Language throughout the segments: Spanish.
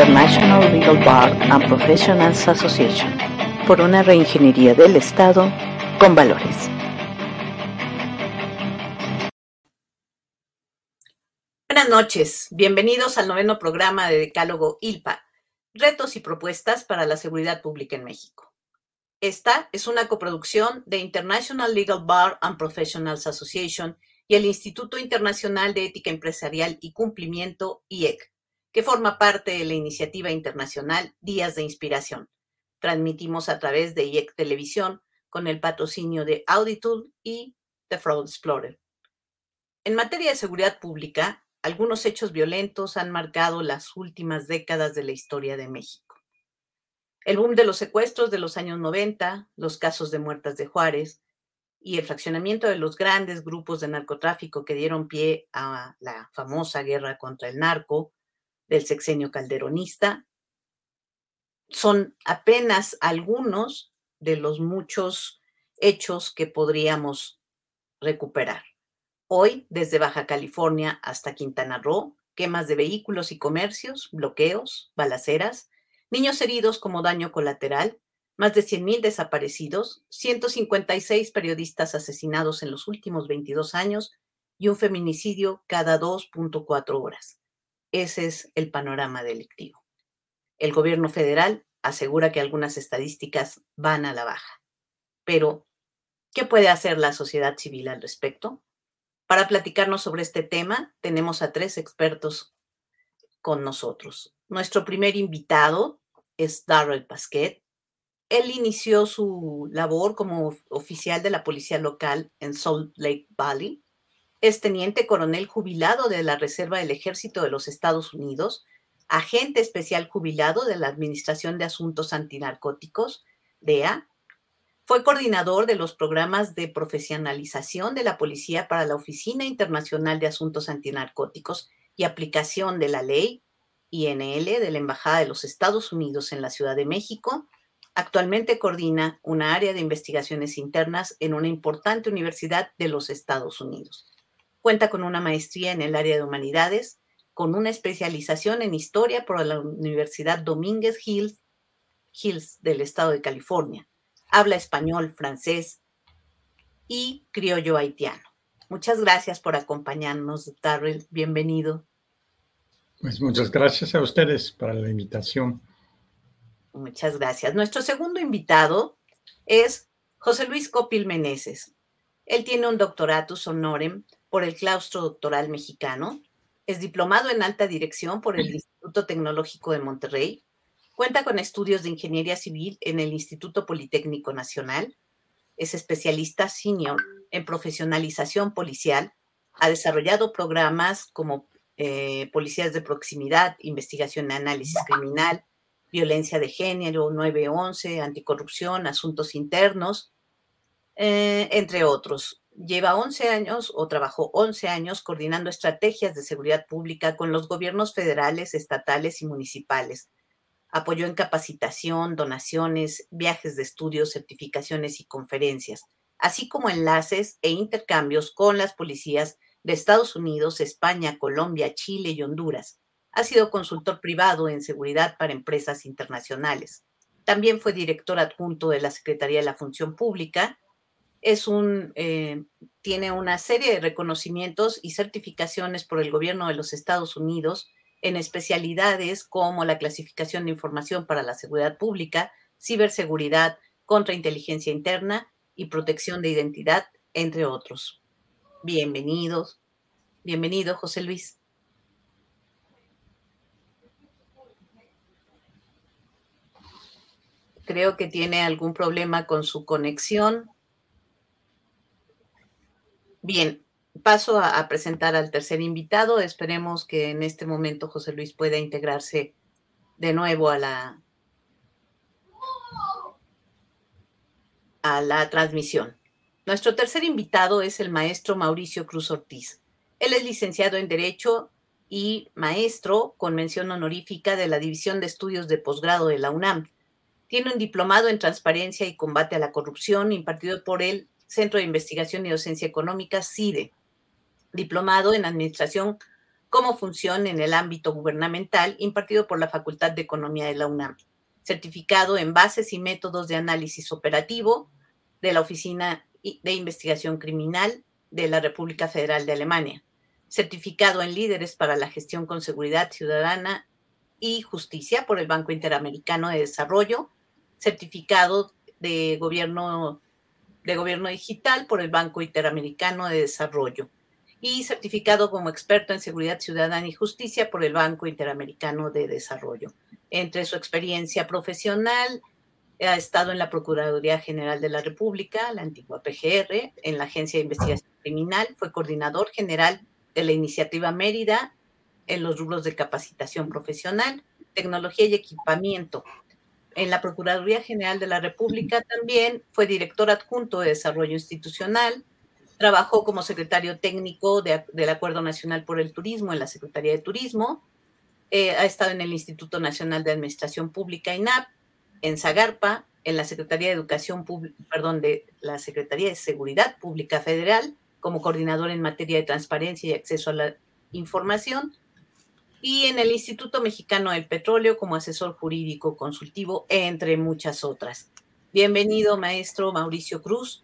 International Legal Bar and Professionals Association, por una reingeniería del Estado con valores. Buenas noches, bienvenidos al noveno programa de Decálogo ILPA, Retos y Propuestas para la Seguridad Pública en México. Esta es una coproducción de International Legal Bar and Professionals Association y el Instituto Internacional de Ética Empresarial y Cumplimiento, IEC, que forma parte de la iniciativa internacional Días de Inspiración. Transmitimos a través de IEC Televisión con el patrocinio de Auditool y The Fraud Explorer. En materia de seguridad pública, algunos hechos violentos han marcado las últimas décadas de la historia de México. El boom de los secuestros de los años 90, los casos de muertas de Juárez, y el fraccionamiento de los grandes grupos de narcotráfico que dieron pie a la famosa guerra contra el narco del sexenio calderonista, son apenas algunos de los muchos hechos que podríamos recuperar. Hoy, desde Baja California hasta Quintana Roo, quemas de vehículos y comercios, bloqueos, balaceras, niños heridos como daño colateral, más de 100.000 desaparecidos, 156 periodistas asesinados en los últimos 22 años y un feminicidio cada 2.4 horas. Ese es el panorama delictivo. El gobierno federal asegura que algunas estadísticas van a la baja. Pero, ¿qué puede hacer la sociedad civil al respecto? Para platicarnos sobre este tema, tenemos a tres expertos con nosotros. Nuestro primer invitado es Darrell Pasquet. Él inició su labor como oficial de la policía local en Salt Lake Valley. Es teniente coronel jubilado de la Reserva del Ejército de los Estados Unidos, agente especial jubilado de la Administración de Asuntos Antinarcóticos, DEA. Fue coordinador de los programas de profesionalización de la policía para la Oficina Internacional de Asuntos Antinarcóticos y aplicación de la ley INL de la Embajada de los Estados Unidos en la Ciudad de México Actualmente coordina una área de investigaciones internas en una importante universidad de los Estados Unidos. Cuenta con una maestría en el área de humanidades, con una especialización en historia por la Universidad Domínguez Hills, Hills del estado de California. Habla español, francés y criollo haitiano. Muchas gracias por acompañarnos, Darrell. Bienvenido. Pues muchas gracias a ustedes para la invitación. Muchas gracias. Nuestro segundo invitado es José Luis Copil Meneses. Él tiene un doctoratus honorem por el Claustro Doctoral Mexicano, es diplomado en alta dirección por el Instituto Tecnológico de Monterrey, cuenta con estudios de ingeniería civil en el Instituto Politécnico Nacional, es especialista senior en profesionalización policial, ha desarrollado programas como eh, policías de proximidad, investigación y análisis criminal, violencia de género, 911, anticorrupción, asuntos internos, eh, entre otros. Lleva 11 años o trabajó 11 años coordinando estrategias de seguridad pública con los gobiernos federales, estatales y municipales. Apoyó en capacitación, donaciones, viajes de estudios, certificaciones y conferencias, así como enlaces e intercambios con las policías de Estados Unidos, España, Colombia, Chile y Honduras ha sido consultor privado en seguridad para empresas internacionales. También fue director adjunto de la Secretaría de la Función Pública. Es un, eh, tiene una serie de reconocimientos y certificaciones por el gobierno de los Estados Unidos en especialidades como la clasificación de información para la seguridad pública, ciberseguridad, contrainteligencia interna y protección de identidad, entre otros. Bienvenidos. Bienvenido, José Luis. Creo que tiene algún problema con su conexión. Bien, paso a, presentar al tercer invitado. Esperemos que en este momento José Luis pueda integrarse de nuevo a la, a la transmisión. Nuestro tercer invitado es el maestro Mauricio Cruz Ortiz. Él es licenciado en Derecho y maestro con mención honorífica de la División de Estudios de Posgrado de la UNAM. Tiene un diplomado en Transparencia y Combate a la Corrupción impartido por el Centro de Investigación y Docencia Económica, CIDE. Diplomado en Administración como función en el ámbito gubernamental impartido por la Facultad de Economía de la UNAM. Certificado en bases y métodos de análisis operativo de la Oficina de Investigación Criminal de la República Federal de Alemania. Certificado en líderes para la gestión con seguridad ciudadana y justicia por el Banco Interamericano de Desarrollo. Certificado de gobierno, de gobierno digital por el Banco Interamericano de Desarrollo y certificado como experto en seguridad ciudadana y justicia por el Banco Interamericano de Desarrollo. Entre su experiencia profesional, ha estado en la Procuraduría General de la República, la antigua PGR, en la Agencia de Investigación Criminal, fue coordinador general de la iniciativa Mérida en los rubros de capacitación profesional, tecnología y equipamiento. En la Procuraduría General de la República también fue director adjunto de Desarrollo Institucional, Trabajó como secretario técnico del Acuerdo Nacional por el Turismo en la Secretaría de Turismo. Eh, ha estado en el Instituto Nacional de Administración Pública, INAP, en Zagarpa, en la Secretaría de Educación, perdón, de la Secretaría de Seguridad Pública Federal, como coordinador en materia de transparencia y acceso a la información, y en el Instituto Mexicano del Petróleo como asesor jurídico consultivo, entre muchas otras. Bienvenido, maestro Mauricio Cruz.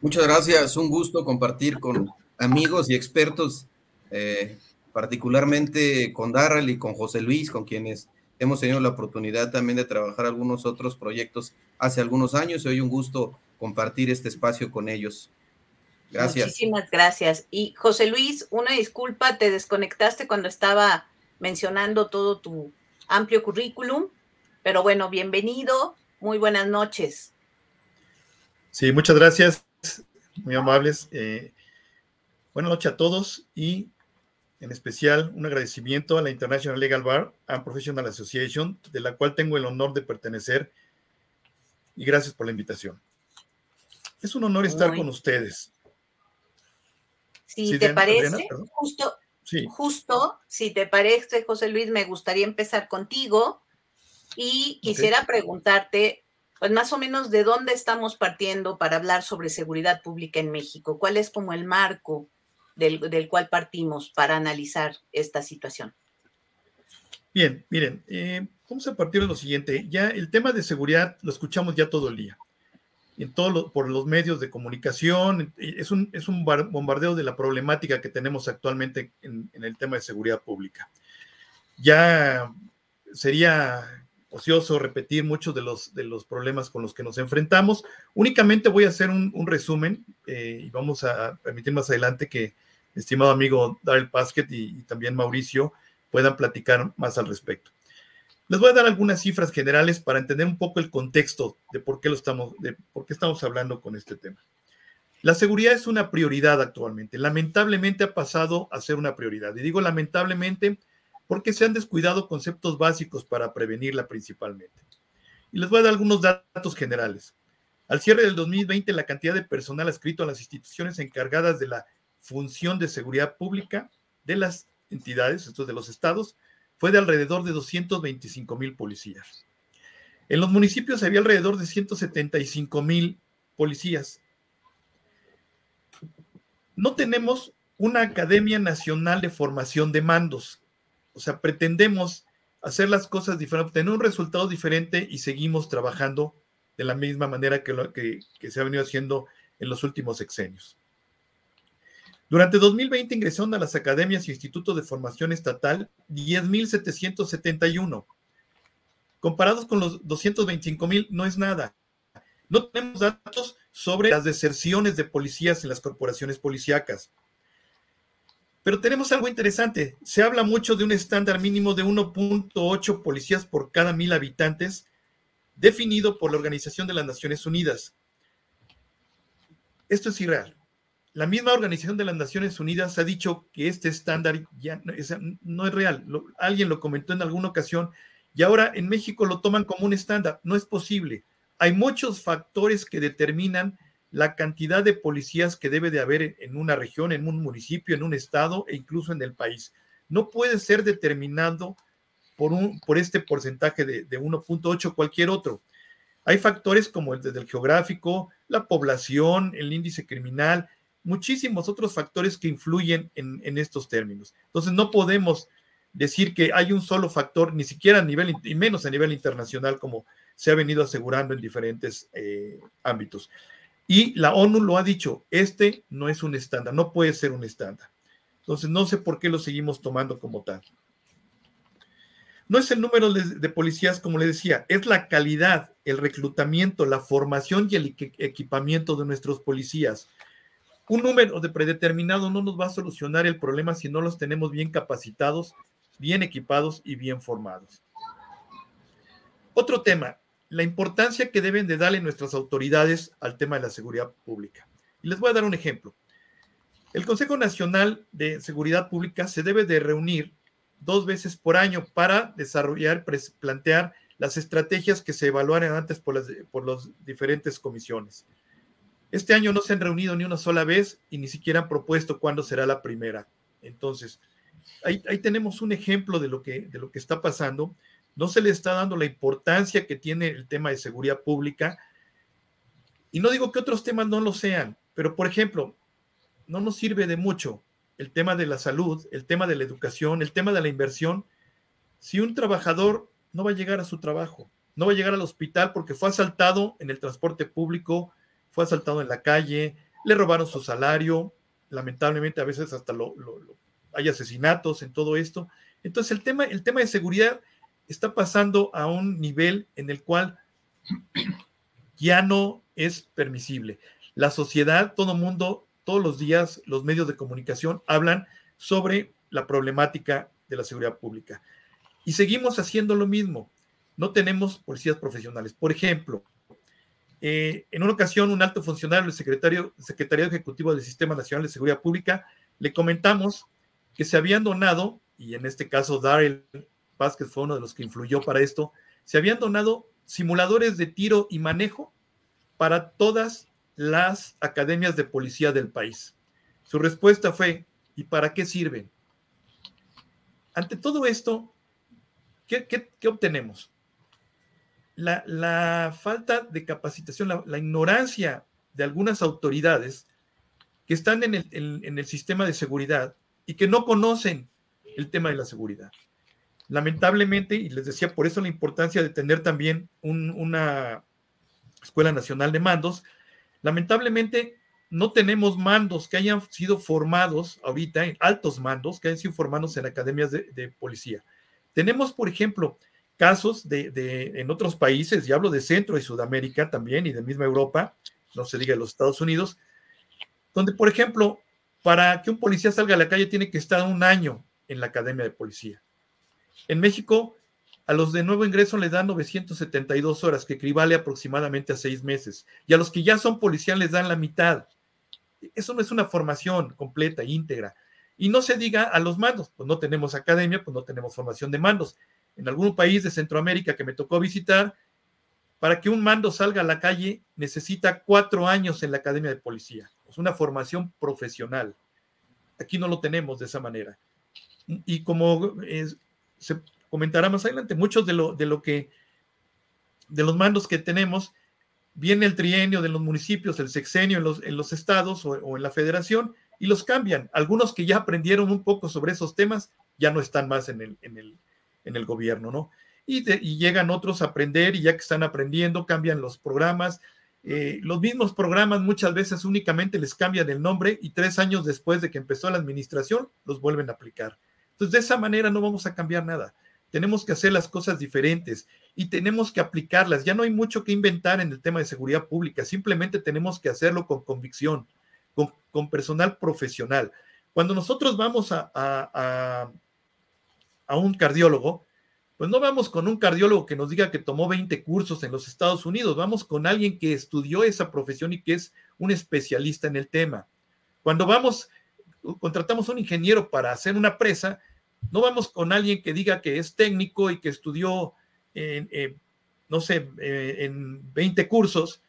Muchas gracias, un gusto compartir con amigos y expertos, eh, particularmente con Darrell y con José Luis, con quienes hemos tenido la oportunidad también de trabajar algunos otros proyectos hace algunos años y hoy un gusto compartir este espacio con ellos. Gracias. Muchísimas gracias. Y José Luis, una disculpa, te desconectaste cuando estaba mencionando todo tu amplio currículum, pero bueno, bienvenido, muy buenas noches. Sí, muchas gracias muy amables. Eh, buenas noches a todos y en especial un agradecimiento a la International Legal Bar and Professional Association, de la cual tengo el honor de pertenecer y gracias por la invitación. Es un honor estar con ustedes. Si te parece, justo, justo, si te parece, José Luis, me gustaría empezar contigo y quisiera preguntarte pues más o menos de dónde estamos partiendo para hablar sobre seguridad pública en México. ¿Cuál es como el marco del, cual partimos para analizar esta situación? Bien, miren, eh, vamos a partir de lo siguiente. Ya el tema de seguridad lo escuchamos ya todo el día. En todo por los medios de comunicación, es un, es un bombardeo de la problemática que tenemos actualmente en el tema de seguridad pública. Ya sería ocioso repetir muchos de los, de los problemas con los que nos enfrentamos. Únicamente voy a hacer un, resumen eh, y vamos a permitir más adelante que estimado amigo Daryl Pasquet y, también Mauricio puedan platicar más al respecto. Les voy a dar algunas cifras generales para entender un poco el contexto de por qué, lo estamos, de por qué estamos hablando con este tema. La seguridad es una prioridad actualmente. Lamentablemente ha pasado a ser una prioridad. Y digo lamentablemente porque se han descuidado conceptos básicos para prevenirla principalmente. Y les voy a dar algunos datos generales. Al cierre del 2020, la cantidad de personal adscrito a las instituciones encargadas de la función de seguridad pública de las entidades, estos de los estados, fue de alrededor de 225 mil policías. En los municipios había alrededor de 175 mil policías. No tenemos una Academia Nacional de Formación de Mandos. O sea, pretendemos hacer las cosas diferentes, tener un resultado diferente y seguimos trabajando de la misma manera que, lo, que, se ha venido haciendo en los últimos sexenios. Durante 2020 ingresaron a las academias y institutos de formación estatal 10.771. Comparados con los 225.000, no es nada. No tenemos datos sobre las deserciones de policías en las corporaciones policíacas. Pero tenemos algo interesante. Se habla mucho de un estándar mínimo de 1.8 policías por cada mil habitantes, definido por la Organización de las Naciones Unidas. Esto es irreal. La misma Organización de las Naciones Unidas ha dicho que este estándar ya no es, real. alguien lo comentó en alguna ocasión y ahora en México lo toman como un estándar. No es posible. Hay muchos factores que determinan la cantidad de policías que debe de haber en una región, en un municipio, en un estado e incluso en el país. No puede ser determinado por, un, por este porcentaje de, de 1.8 cualquier otro. Hay factores como desde el geográfico, la población, el índice criminal, muchísimos otros factores que influyen en, estos términos. Entonces, no podemos decir que hay un solo factor, ni siquiera a nivel, y menos a nivel internacional, como se ha venido asegurando en diferentes eh, ámbitos. Y la ONU lo ha dicho, este no es un estándar, no puede ser un estándar. Entonces, no sé por qué lo seguimos tomando como tal. No es el número de, policías, como le decía, es la calidad, el reclutamiento, la formación y el equipamiento de nuestros policías. Un número de predeterminado no nos va a solucionar el problema si no los tenemos bien capacitados, bien equipados y bien formados. Otro tema, la importancia que deben de darle nuestras autoridades al tema de la seguridad pública. Y les voy a dar un ejemplo. El Consejo Nacional de Seguridad Pública se debe de reunir dos veces por año para desarrollar, plantear las estrategias que se evaluaron antes por las por los diferentes comisiones. Este año no se han reunido ni una sola vez y ni siquiera han propuesto cuándo será la primera. Entonces, ahí, tenemos un ejemplo de lo, que, de lo que está pasando no se le está dando la importancia que tiene el tema de seguridad pública. Y no digo que otros temas no lo sean, pero por ejemplo, no nos sirve de mucho el tema de la salud, el tema de la educación, el tema de la inversión, si un trabajador no va a llegar a su trabajo, no va a llegar al hospital porque fue asaltado en el transporte público, fue asaltado en la calle, le robaron su salario, lamentablemente a veces hasta lo, hay asesinatos en todo esto. Entonces el tema, el tema de seguridad está pasando a un nivel en el cual ya no es permisible. La sociedad, todo mundo, todos los días, los medios de comunicación hablan sobre la problemática de la seguridad pública. Y seguimos haciendo lo mismo. No tenemos policías profesionales. Por ejemplo, eh, en una ocasión, un alto funcionario del secretario, Secretario Ejecutivo del Sistema Nacional de Seguridad Pública le comentamos que se habían donado, y en este caso Daryl Vázquez fue uno de los que influyó para esto, se habían donado simuladores de tiro y manejo para todas las academias de policía del país. Su respuesta fue, ¿y para qué sirven? Ante todo esto, ¿qué, obtenemos? La, falta de capacitación, la, ignorancia de algunas autoridades que están en el sistema de seguridad y que no conocen el tema de la seguridad. Lamentablemente, y les decía por eso la importancia de tener también una Escuela Nacional de Mandos, lamentablemente no tenemos mandos que hayan sido formados ahorita, en altos mandos, que hayan sido formados en academias de, policía. Tenemos, por ejemplo, casos de, de, en otros países, y hablo de Centro y Sudamérica también, y de misma Europa, no se diga los Estados Unidos, donde, por ejemplo, para que un policía salga a la calle tiene que estar un año en la academia de policía. En México, a los de nuevo ingreso le dan 972 horas, que equivale aproximadamente a seis meses. Y a los que ya son policías les dan la mitad. Eso no es una formación completa, íntegra. Y no se diga a los mandos, pues no tenemos academia, pues no tenemos formación de mandos. En algún país de Centroamérica que me tocó visitar, para que un mando salga a la calle necesita cuatro años en la academia de policía. Es una formación profesional. Aquí no lo tenemos de esa manera. Y como se comentará más adelante, muchos de lo, de lo que, de los mandos que tenemos, viene el trienio de los municipios, el sexenio en los, en los estados o, en la federación y los cambian. Algunos que ya aprendieron un poco sobre esos temas ya no están más en el, en el, en el gobierno, ¿no? Y, llegan otros a aprender y ya que están aprendiendo, cambian los programas. Eh, los mismos programas muchas veces únicamente les cambian el nombre y tres años después de que empezó la administración los vuelven a aplicar. Entonces, de esa manera no vamos a cambiar nada. Tenemos que hacer las cosas diferentes y tenemos que aplicarlas. Ya no hay mucho que inventar en el tema de seguridad pública, simplemente tenemos que hacerlo con convicción, con, personal profesional. Cuando nosotros vamos a, un cardiólogo, pues no vamos con un cardiólogo que nos diga que tomó 20 cursos en los Estados Unidos, vamos con alguien que estudió esa profesión y que es un especialista en el tema. Cuando vamos, contratamos un ingeniero para hacer una presa, no vamos con alguien que diga que es técnico y que estudió, en, no sé, eh, en 20 cursos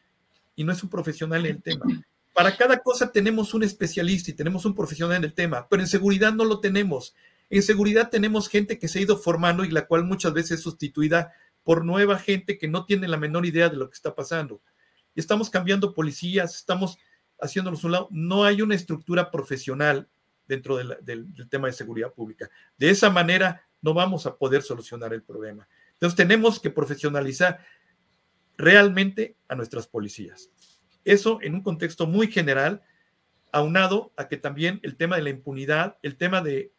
y no es un profesional en el tema. Para cada cosa tenemos un especialista y tenemos un profesional en el tema, pero en seguridad no lo tenemos. En seguridad tenemos gente que se ha ido formando y la cual muchas veces es sustituida por nueva gente que no tiene la menor idea de lo que está pasando. Estamos cambiando policías, estamos haciéndolos a un lado. No hay una estructura profesional dentro del, del tema de seguridad pública. De esa manera no vamos a poder solucionar el problema. Entonces tenemos que profesionalizar realmente a nuestras policías. Eso en un contexto muy general, aunado a que también el tema de la impunidad, el tema de,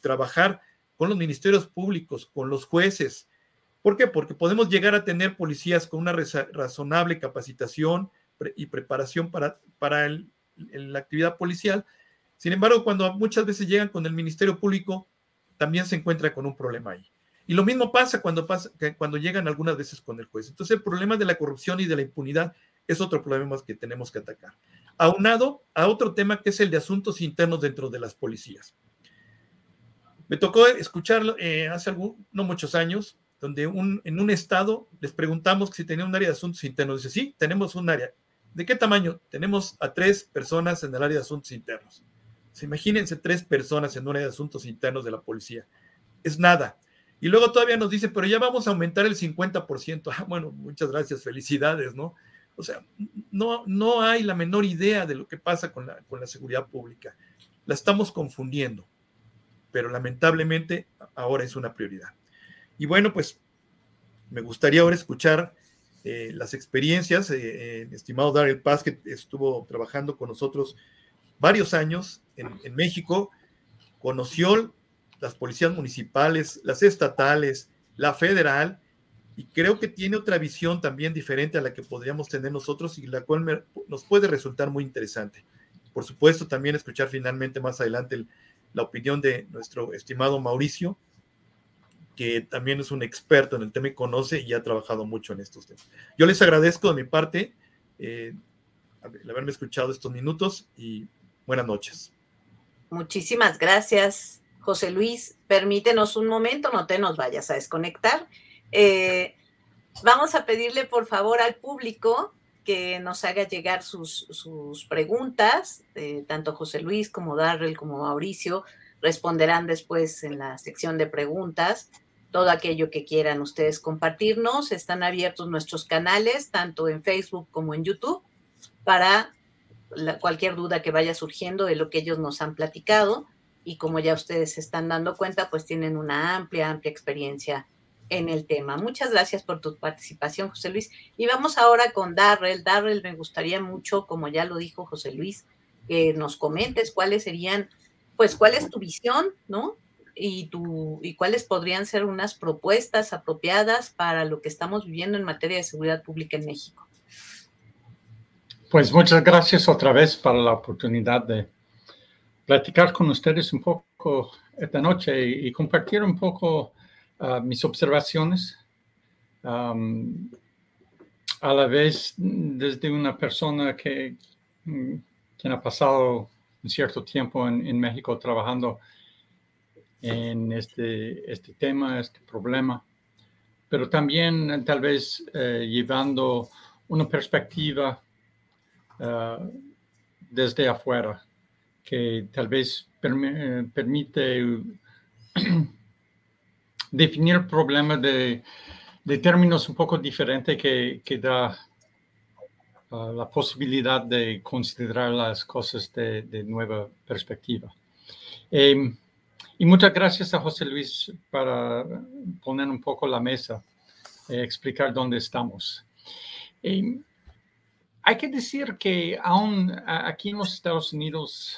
trabajar con los ministerios públicos, con los jueces. ¿Por qué? Porque podemos llegar a tener policías con una razonable capacitación y preparación para, para la actividad policial. Sin embargo, cuando muchas veces llegan con el Ministerio Público, también se encuentra con un problema ahí. Y lo mismo pasa cuando, pasa, cuando llegan algunas veces con el juez. Entonces, el problema de la corrupción y de la impunidad es otro problema que tenemos que atacar. Aunado a otro tema que es el de asuntos internos dentro de las policías. Me tocó escucharlo eh, hace no muchos años, donde en un estado les preguntamos si tenía un área de asuntos internos. Dice, sí, tenemos un área. ¿De qué tamaño? Tenemos a tres personas en el área de asuntos internos. imagínense tres personas en un área de asuntos internos de la policía. Es nada. Y luego todavía nos dice, pero ya vamos a aumentar el 50%. Ah, bueno, muchas gracias, felicidades, ¿no? O sea, no, no hay la menor idea de lo que pasa con la, con la seguridad pública. La estamos confundiendo, pero lamentablemente ahora es una prioridad. Y bueno, pues me gustaría ahora escuchar eh, las experiencias. Eh, eh, estimado Daryl Paz, que estuvo trabajando con nosotros varios años en, en México, conoció las policías municipales, las estatales, la federal, y creo que tiene otra visión también diferente a la que podríamos tener nosotros y la cual nos puede resultar muy interesante. Por supuesto, también escuchar finalmente más adelante la opinión de nuestro estimado Mauricio, que también es un experto en el tema y conoce y ha trabajado mucho en estos temas. Yo les agradezco de mi parte eh, el haberme escuchado estos minutos y buenas noches. Muchísimas gracias, José Luis, permítenos un momento, no te nos vayas a desconectar. Eh, vamos a pedirle por favor al público que nos haga llegar sus, preguntas, eh, tanto José Luis como Darrell como Mauricio responderán después en la sección de preguntas todo aquello que quieran ustedes compartirnos. Están abiertos nuestros canales, tanto en Facebook como en YouTube, para cualquier duda que vaya surgiendo de lo que ellos nos han platicado y como ya ustedes se están dando cuenta, pues tienen una amplia, amplia experiencia en el tema. Muchas gracias por tu participación, José Luis. Y vamos ahora con Darrell. Darrell, me gustaría mucho, como ya lo dijo José Luis, que nos comentes cuáles serían, pues cuál es tu visión, ¿no? Y, tu, y cuáles podrían ser unas propuestas apropiadas para lo que estamos viviendo en materia de seguridad pública en México. Pues muchas gracias otra vez para la oportunidad de platicar con ustedes un poco esta noche y, compartir un poco mis observaciones. a la vez desde una persona que quien ha pasado un cierto tiempo en, México trabajando en este, este tema, este problema, pero también tal vez eh, llevando una perspectiva ah, desde afuera que tal vez eh, permite definir el problema de, términos un poco diferentes que, da ah, la posibilidad de considerar las cosas de, nueva perspectiva. Em, y muchas gracias a José Luis para poner un poco la mesa, eh, explicar dónde estamos. Em, hay que decir que aún aquí en los Estados Unidos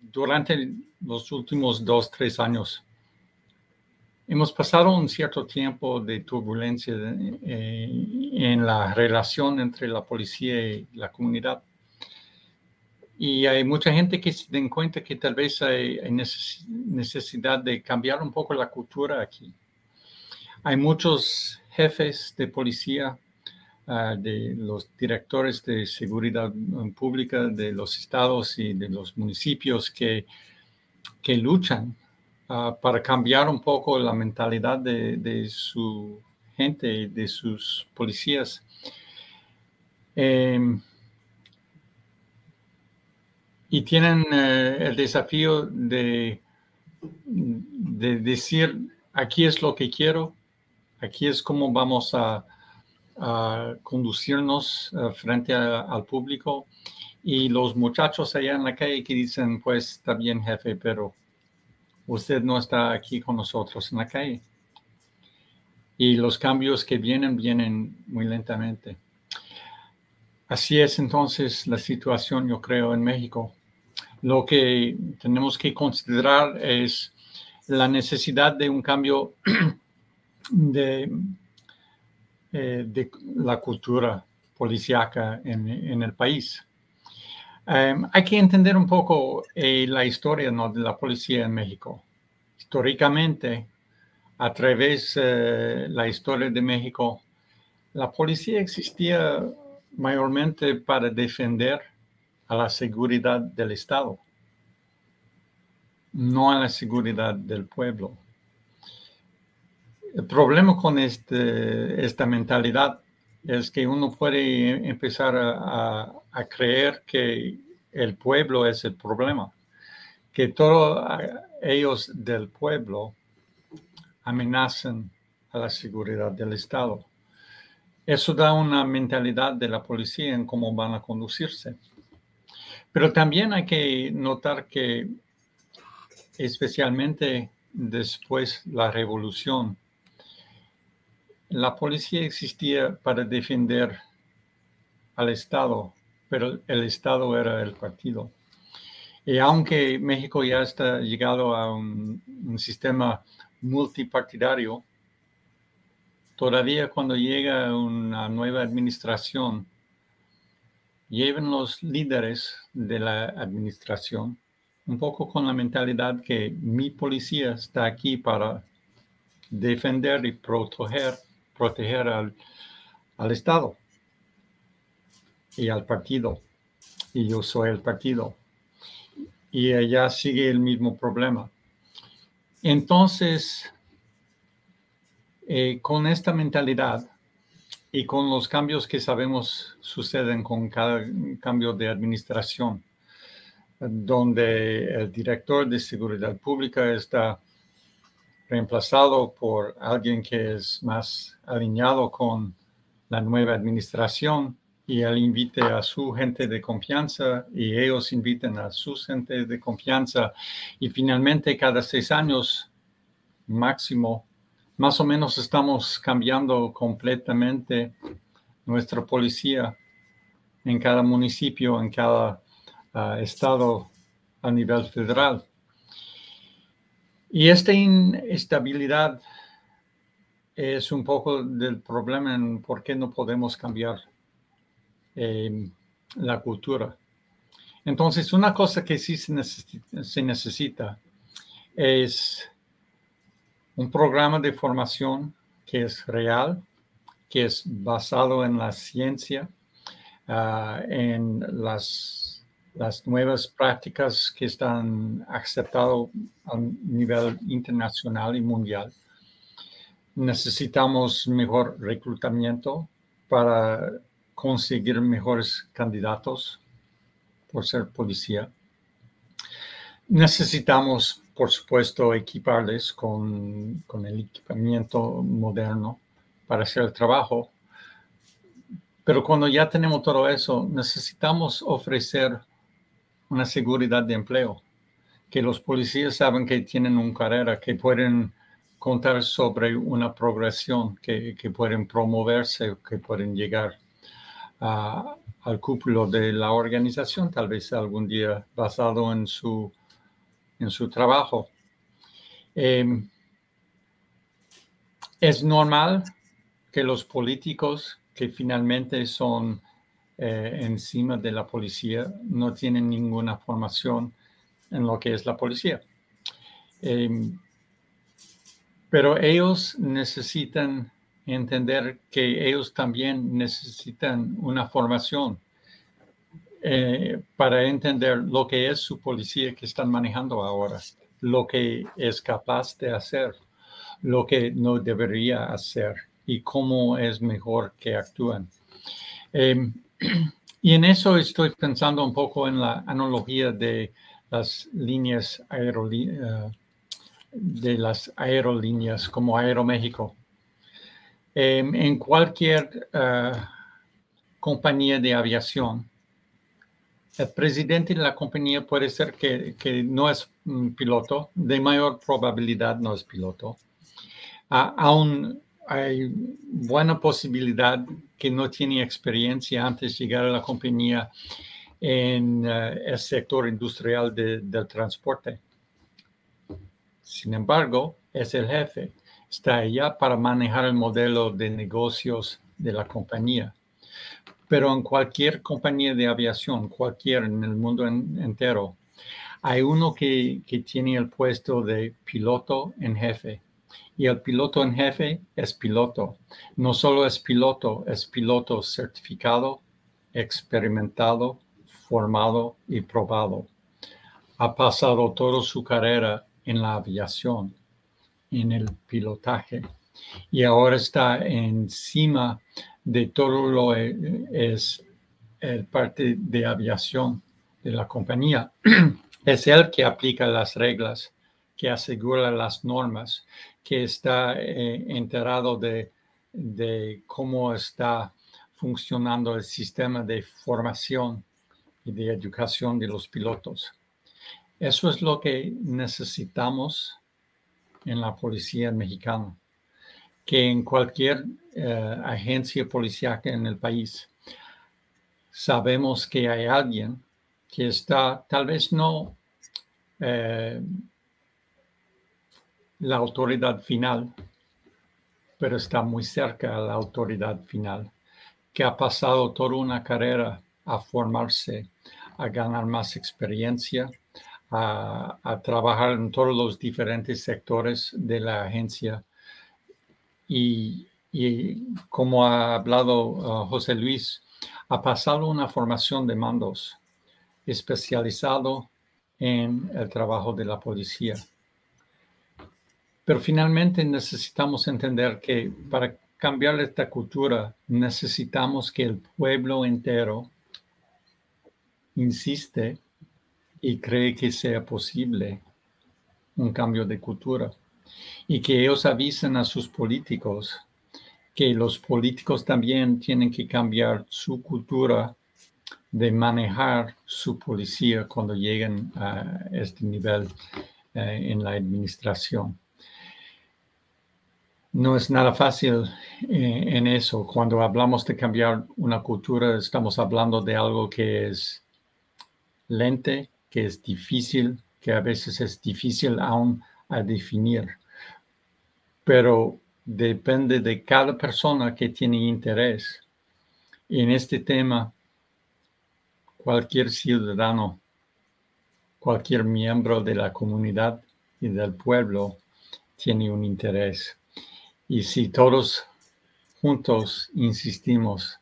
durante los últimos dos, tres años. Hemos pasado un cierto tiempo de turbulencia eh, en la relación entre la policía y la comunidad. Y hay mucha gente que se den cuenta que tal vez hay, necesidad de cambiar un poco la cultura aquí. Hay muchos jefes de policía Ah, de los directores de seguridad pública de los estados y de los municipios que, que luchan ah, para cambiar un poco la mentalidad de, su gente de sus policías. Em, y tienen eh, el desafío de, de decir, aquí es lo que quiero, aquí es cómo vamos a a conducirnos eh, frente al público y los muchachos allá en la calle que dicen, pues está bien jefe, pero usted no está aquí con nosotros en la calle. Y los cambios que vienen, vienen muy lentamente. Así es entonces la situación, yo creo, en México. Lo que tenemos que considerar es la necesidad de un cambio de eh, de la cultura policíaca en, el país. Em, hay que entender un poco eh, la historia de la policía en México. Históricamente, a través de eh, la historia de México, la policía existía mayormente para defender a la seguridad del Estado, no a la seguridad del pueblo. El problema con este, esta mentalidad es que uno puede empezar a, creer que el pueblo es el problema, que todos ellos del pueblo amenazan a la seguridad del Estado. Eso da una mentalidad de la policía en cómo van a conducirse. Pero también hay que notar que especialmente después la revolución, la policía existía para defender al Estado, pero el Estado era el partido. Y aunque México ya está llegado a un, sistema multipartidario, todavía cuando llega una nueva administración, lleven los líderes de la administración un poco con la mentalidad que mi policía está aquí para defender y proteger proteger al, Estado y al partido. Y yo soy el partido. Y ella sigue el mismo problema. Entonces, eh, con esta mentalidad y con los cambios que sabemos suceden con cada cambio de administración, donde el director de seguridad pública está reemplazado por alguien que es más alineado con la nueva administración y él invite a su gente de confianza y ellos inviten a su gente de confianza y finalmente cada seis años máximo, más o menos estamos cambiando completamente nuestra policía en cada municipio, en cada ah, estado a nivel federal. Y esta inestabilidad es un poco del problema en por qué no podemos cambiar em, la cultura. Entonces, una cosa que sí se necesita, es un programa de formación que es real, que es basado en la ciencia, ah, en las las nuevas prácticas que están aceptadas a nivel internacional y mundial. Necesitamos mejor reclutamiento para conseguir mejores candidatos por ser policía. Necesitamos, por supuesto, equiparles con, con el equipamiento moderno para hacer el trabajo. Pero cuando ya tenemos todo eso, necesitamos ofrecer una seguridad de empleo, que los policías saben que tienen una carrera, que pueden contar sobre una progresión, que, pueden promoverse, que pueden llegar al cúpulo de la organización, tal vez algún día basado en su, en su trabajo. Em, es normal que los políticos que finalmente son eh, encima de la policía no tienen ninguna formación en lo que es la policía. Em, pero ellos necesitan entender que ellos también necesitan una formación eh, para entender lo que es su policía que están manejando ahora, lo que es capaz de hacer, lo que no debería hacer y cómo es mejor que actúen. Em, y en eso estoy pensando un poco en la analogía de las líneas aerolíneas, eh, de las aerolíneas como Aeroméxico. Em, en cualquier eh, compañía de aviación, el presidente de la compañía puede ser que, no es piloto, de mayor probabilidad no es piloto. aún hay buena posibilidad que no tiene experiencia antes de llegar a la compañía en eh, el sector industrial del transporte. Sin embargo, es el jefe. Está allá para manejar el modelo de negocios de la compañía. Pero en cualquier compañía de aviación, cualquier en el mundo entero, hay uno que, que tiene el puesto de piloto en jefe. Y el piloto en jefe es piloto. No solo es piloto, es piloto certificado, experimentado, formado y probado. Ha pasado toda su carrera en la aviación, en el pilotaje, y ahora está encima de todo lo que es el parte de aviación de la compañía. es él que aplica las reglas, que asegura las normas, que está eh, enterado de, cómo está funcionando el sistema de formación y de educación de los pilotos. Eso es lo que necesitamos en la policía mexicana, que en cualquier eh, agencia policíaca en el país sabemos que hay alguien que está, tal vez no eh, la autoridad final, pero está muy cerca de la autoridad final, que ha pasado toda una carrera a formarse, a ganar más experiencia, a, trabajar en todos los diferentes sectores de la agencia. Y, como ha hablado uh, José Luis, ha pasado una formación de mandos especializado en el trabajo de la policía. Pero finalmente necesitamos entender que para cambiar esta cultura necesitamos que el pueblo entero insiste y cree que sea posible un cambio de cultura y que ellos avisen a sus políticos que los políticos también tienen que cambiar su cultura de manejar su policía cuando lleguen a este nivel eh, en la administración. No es nada fácil eh, en eso. Cuando hablamos de cambiar una cultura, estamos hablando de algo que es lente, que es difícil, que a veces es difícil aún a definir, pero depende de cada persona que tiene interés. En este tema, cualquier ciudadano, cualquier miembro de la comunidad y del pueblo tiene un interés. Y si todos juntos insistimos,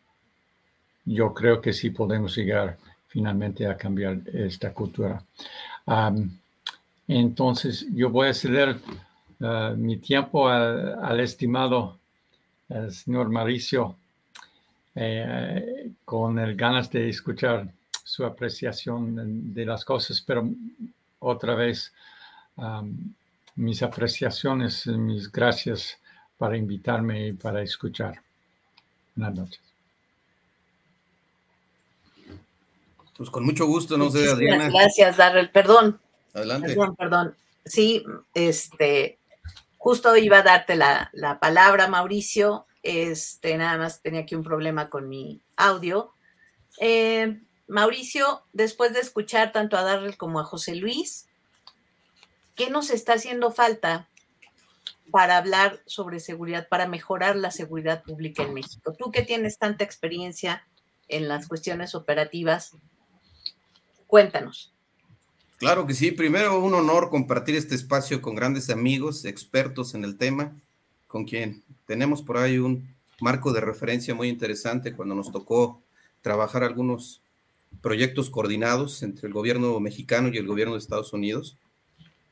yo creo que sí podemos llegar finalmente a cambiar esta cultura. entonces, yo voy a ceder uh, mi tiempo al estimado señor Mauricio eh, con el ganas de escuchar su apreciación de las cosas, pero otra vez mis apreciaciones, mis gracias para invitarme y para escuchar. Buenas noches. Pues con mucho gusto, no sé, Adriana. Gracias, Darrell. Perdón. Adelante. Perdón, perdón. Sí, este, justo iba a darte la, palabra, Mauricio. Este, nada más tenía aquí un problema con mi audio. Eh, Mauricio, después de escuchar tanto a Darrell como a José Luis, ¿qué nos está haciendo falta para hablar sobre seguridad, para mejorar la seguridad pública en México? Tú que tienes tanta experiencia en las cuestiones operativas, Cuéntanos. Claro que sí. Primero, un honor compartir este espacio con grandes amigos, expertos en el tema, con quien tenemos por ahí un marco de referencia muy interesante cuando nos tocó trabajar algunos proyectos coordinados entre el gobierno mexicano y el gobierno de Estados Unidos.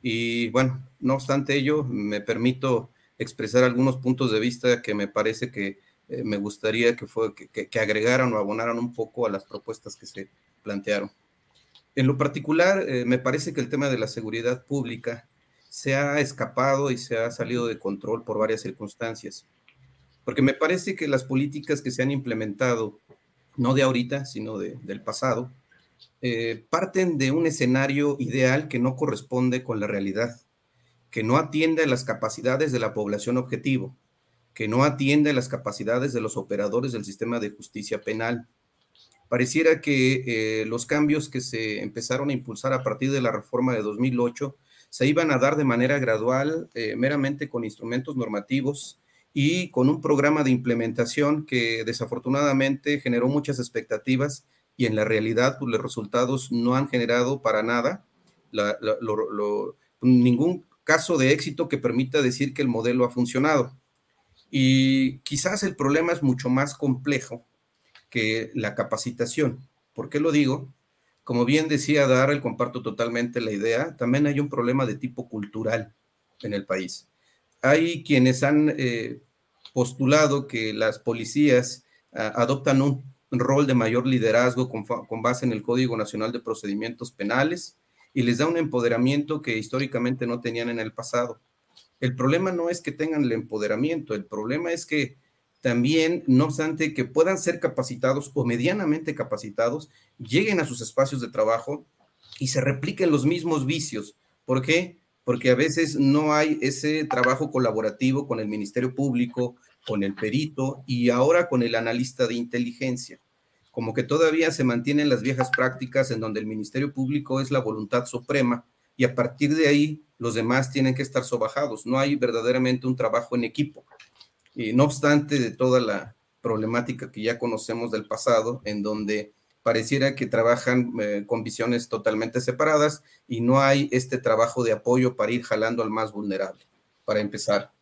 Y bueno, no obstante ello, me permito expresar algunos puntos de vista que me parece que eh, me gustaría que, fue, que agregaran o abonaran un poco a las propuestas que se plantearon. En lo particular, eh, me parece que el tema de la seguridad pública se ha escapado y se ha salido de control por varias circunstancias. porque me parece que las políticas que se han implementado, no de ahorita, sino de, del pasado, eh, parten de un escenario ideal que no corresponde con la realidad, que no atiende a las capacidades de la población objetivo, que no atiende a las capacidades de los operadores del sistema de justicia penal. Pareciera que eh, los cambios que se empezaron a impulsar a partir de la reforma de 2008 se iban a dar de manera gradual, eh, meramente con instrumentos normativos y con un programa de implementación que desafortunadamente generó muchas expectativas y en la realidad pues, los resultados no han generado para nada ningún caso de éxito que permita decir que el modelo ha funcionado. Y quizás el problema es mucho más complejo que la capacitación. ¿Por qué lo digo? Como bien decía Darrell, comparto totalmente la idea, también hay un problema de tipo cultural en el país. Hay quienes han eh, postulado que las policías ah, adoptan un rol de mayor liderazgo con, con, base en el Código Nacional de Procedimientos Penales y les da un empoderamiento que históricamente no tenían en el pasado. El problema no es que tengan el empoderamiento, el problema es que también, no obstante, que puedan ser capacitados o medianamente capacitados, lleguen a sus espacios de trabajo y se repliquen los mismos vicios. ¿Por qué? Porque a veces no hay ese trabajo colaborativo con el Ministerio Público, con el perito y ahora con el analista de inteligencia. Como que todavía se mantienen las viejas prácticas en donde el Ministerio Público es la voluntad suprema y a partir de ahí los demás tienen que estar sobajados. No hay verdaderamente un trabajo en equipo. Y no obstante de toda la problemática que ya conocemos del pasado, en donde pareciera que trabajan eh, con visiones totalmente separadas y no hay este trabajo de apoyo para ir jalando al más vulnerable, para empezar.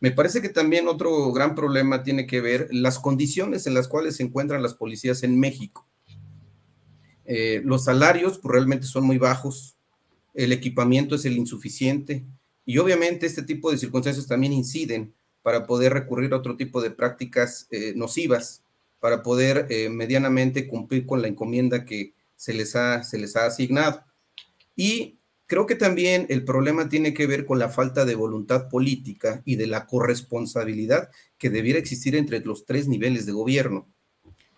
Me parece que también otro gran problema tiene que ver las condiciones en las cuales se encuentran las policías en México. Eh, los salarios pues, realmente son muy bajos, el equipamiento es el insuficiente y obviamente este tipo de circunstancias también inciden para poder recurrir a otro tipo de prácticas eh, nocivas, para poder eh, medianamente cumplir con la encomienda que se les, ha, se les ha asignado. Y creo que también el problema tiene que ver con la falta de voluntad política y de la corresponsabilidad que debiera existir entre los tres niveles de gobierno.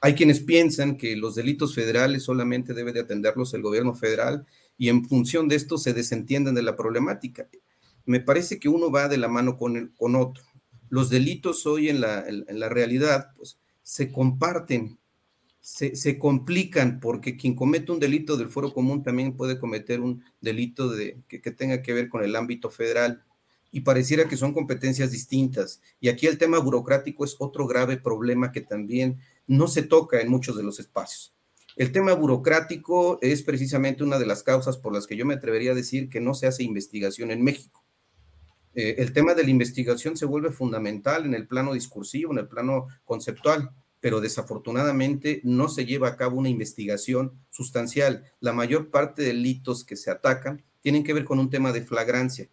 Hay quienes piensan que los delitos federales solamente debe de atenderlos el gobierno federal y en función de esto se desentienden de la problemática. Me parece que uno va de la mano con, el, con otro los delitos hoy en la, en, la realidad pues, se comparten, se, complican, porque quien comete un delito del foro común también puede cometer un delito de, que, que tenga que ver con el ámbito federal y pareciera que son competencias distintas. Y aquí el tema burocrático es otro grave problema que también no se toca en muchos de los espacios. El tema burocrático es precisamente una de las causas por las que yo me atrevería a decir que no se hace investigación en México. Eh, el tema de la investigación se vuelve fundamental en el plano discursivo, en el plano conceptual, pero desafortunadamente no se lleva a cabo una investigación sustancial. La mayor parte de delitos que se atacan tienen que ver con un tema de flagrancia.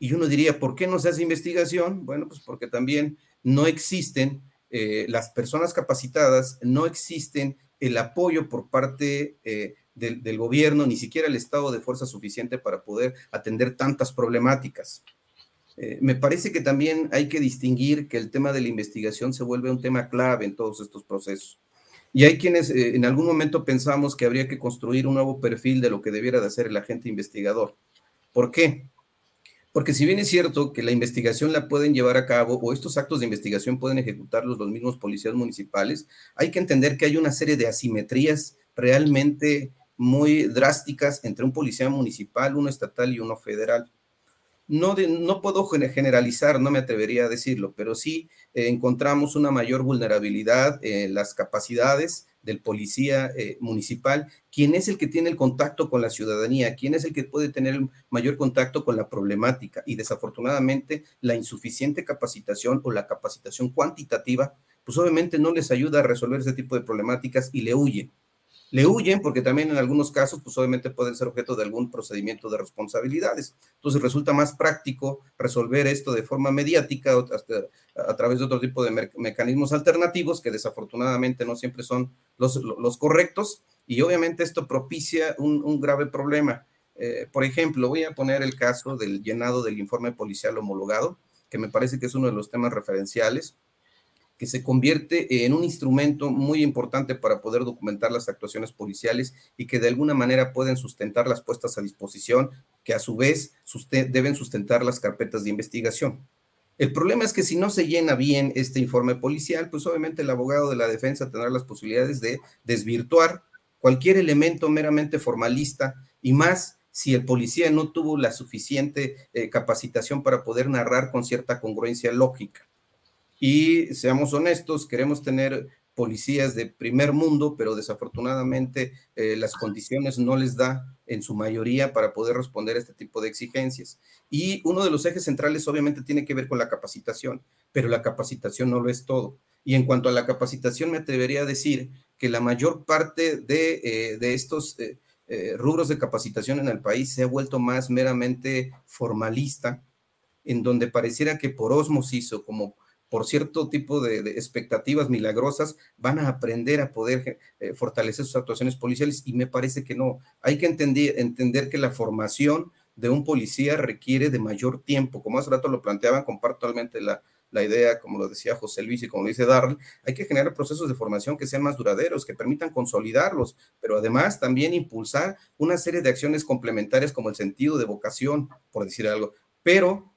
Y uno diría, ¿por qué no se hace investigación? Bueno, pues porque también no existen eh, las personas capacitadas, no existen el apoyo por parte eh, del, del gobierno, ni siquiera el estado de fuerza suficiente para poder atender tantas problemáticas. Eh, me parece que también hay que distinguir que el tema de la investigación se vuelve un tema clave en todos estos procesos. Y hay quienes eh, en algún momento pensamos que habría que construir un nuevo perfil de lo que debiera de hacer el agente investigador. ¿Por qué? Porque si bien es cierto que la investigación la pueden llevar a cabo o estos actos de investigación pueden ejecutarlos los mismos policías municipales, hay que entender que hay una serie de asimetrías realmente muy drásticas entre un policía municipal, uno estatal y uno federal no, no puedo generalizar, no me atrevería a decirlo, pero sí eh, encontramos una mayor vulnerabilidad en las capacidades del policía eh, municipal, quién es el que tiene el contacto con la ciudadanía, quién es el que puede tener mayor contacto con la problemática. Y desafortunadamente la insuficiente capacitación o la capacitación cuantitativa, pues obviamente no les ayuda a resolver ese tipo de problemáticas y le huyen le huyen porque también en algunos casos, pues obviamente pueden ser objeto de algún procedimiento de responsabilidades. Entonces resulta más práctico resolver esto de forma mediática a través de otro tipo de mecanismos alternativos que desafortunadamente no siempre son los, correctos y obviamente esto propicia un, grave problema. Eh, por ejemplo, voy a poner el caso del llenado del informe policial homologado, que me parece que es uno de los temas referenciales. Que se convierte en un instrumento muy importante para poder documentar las actuaciones policiales y que de alguna manera pueden sustentar las puestas a disposición, que a su vez deben sustentar las carpetas de investigación. El problema es que si no se llena bien este informe policial, pues obviamente el abogado de la defensa tendrá las posibilidades de desvirtuar cualquier elemento meramente formalista y más si el policía no tuvo la suficiente eh, capacitación para poder narrar con cierta congruencia lógica. Y seamos honestos, queremos tener policías de primer mundo, pero desafortunadamente eh, las condiciones no les da en su mayoría para poder responder a este tipo de exigencias. Y uno de los ejes centrales obviamente tiene que ver con la capacitación, pero la capacitación no lo es todo. Y en cuanto a la capacitación, me atrevería a decir que la mayor parte de, eh, estos eh, rubros de capacitación en el país se ha vuelto más meramente formalista, en donde pareciera que por osmosis o como por cierto tipo de, expectativas milagrosas, van a aprender a poder eh, fortalecer sus actuaciones policiales y me parece que no. Hay que entender, entender que la formación de un policía requiere de mayor tiempo. Como hace rato lo planteaban, comparto totalmente la, la idea, como lo decía José Luis y como lo dice Darrell, hay que generar procesos de formación que sean más duraderos, que permitan consolidarlos, pero además también impulsar una serie de acciones complementarias como el sentido de vocación, por decir algo. Pero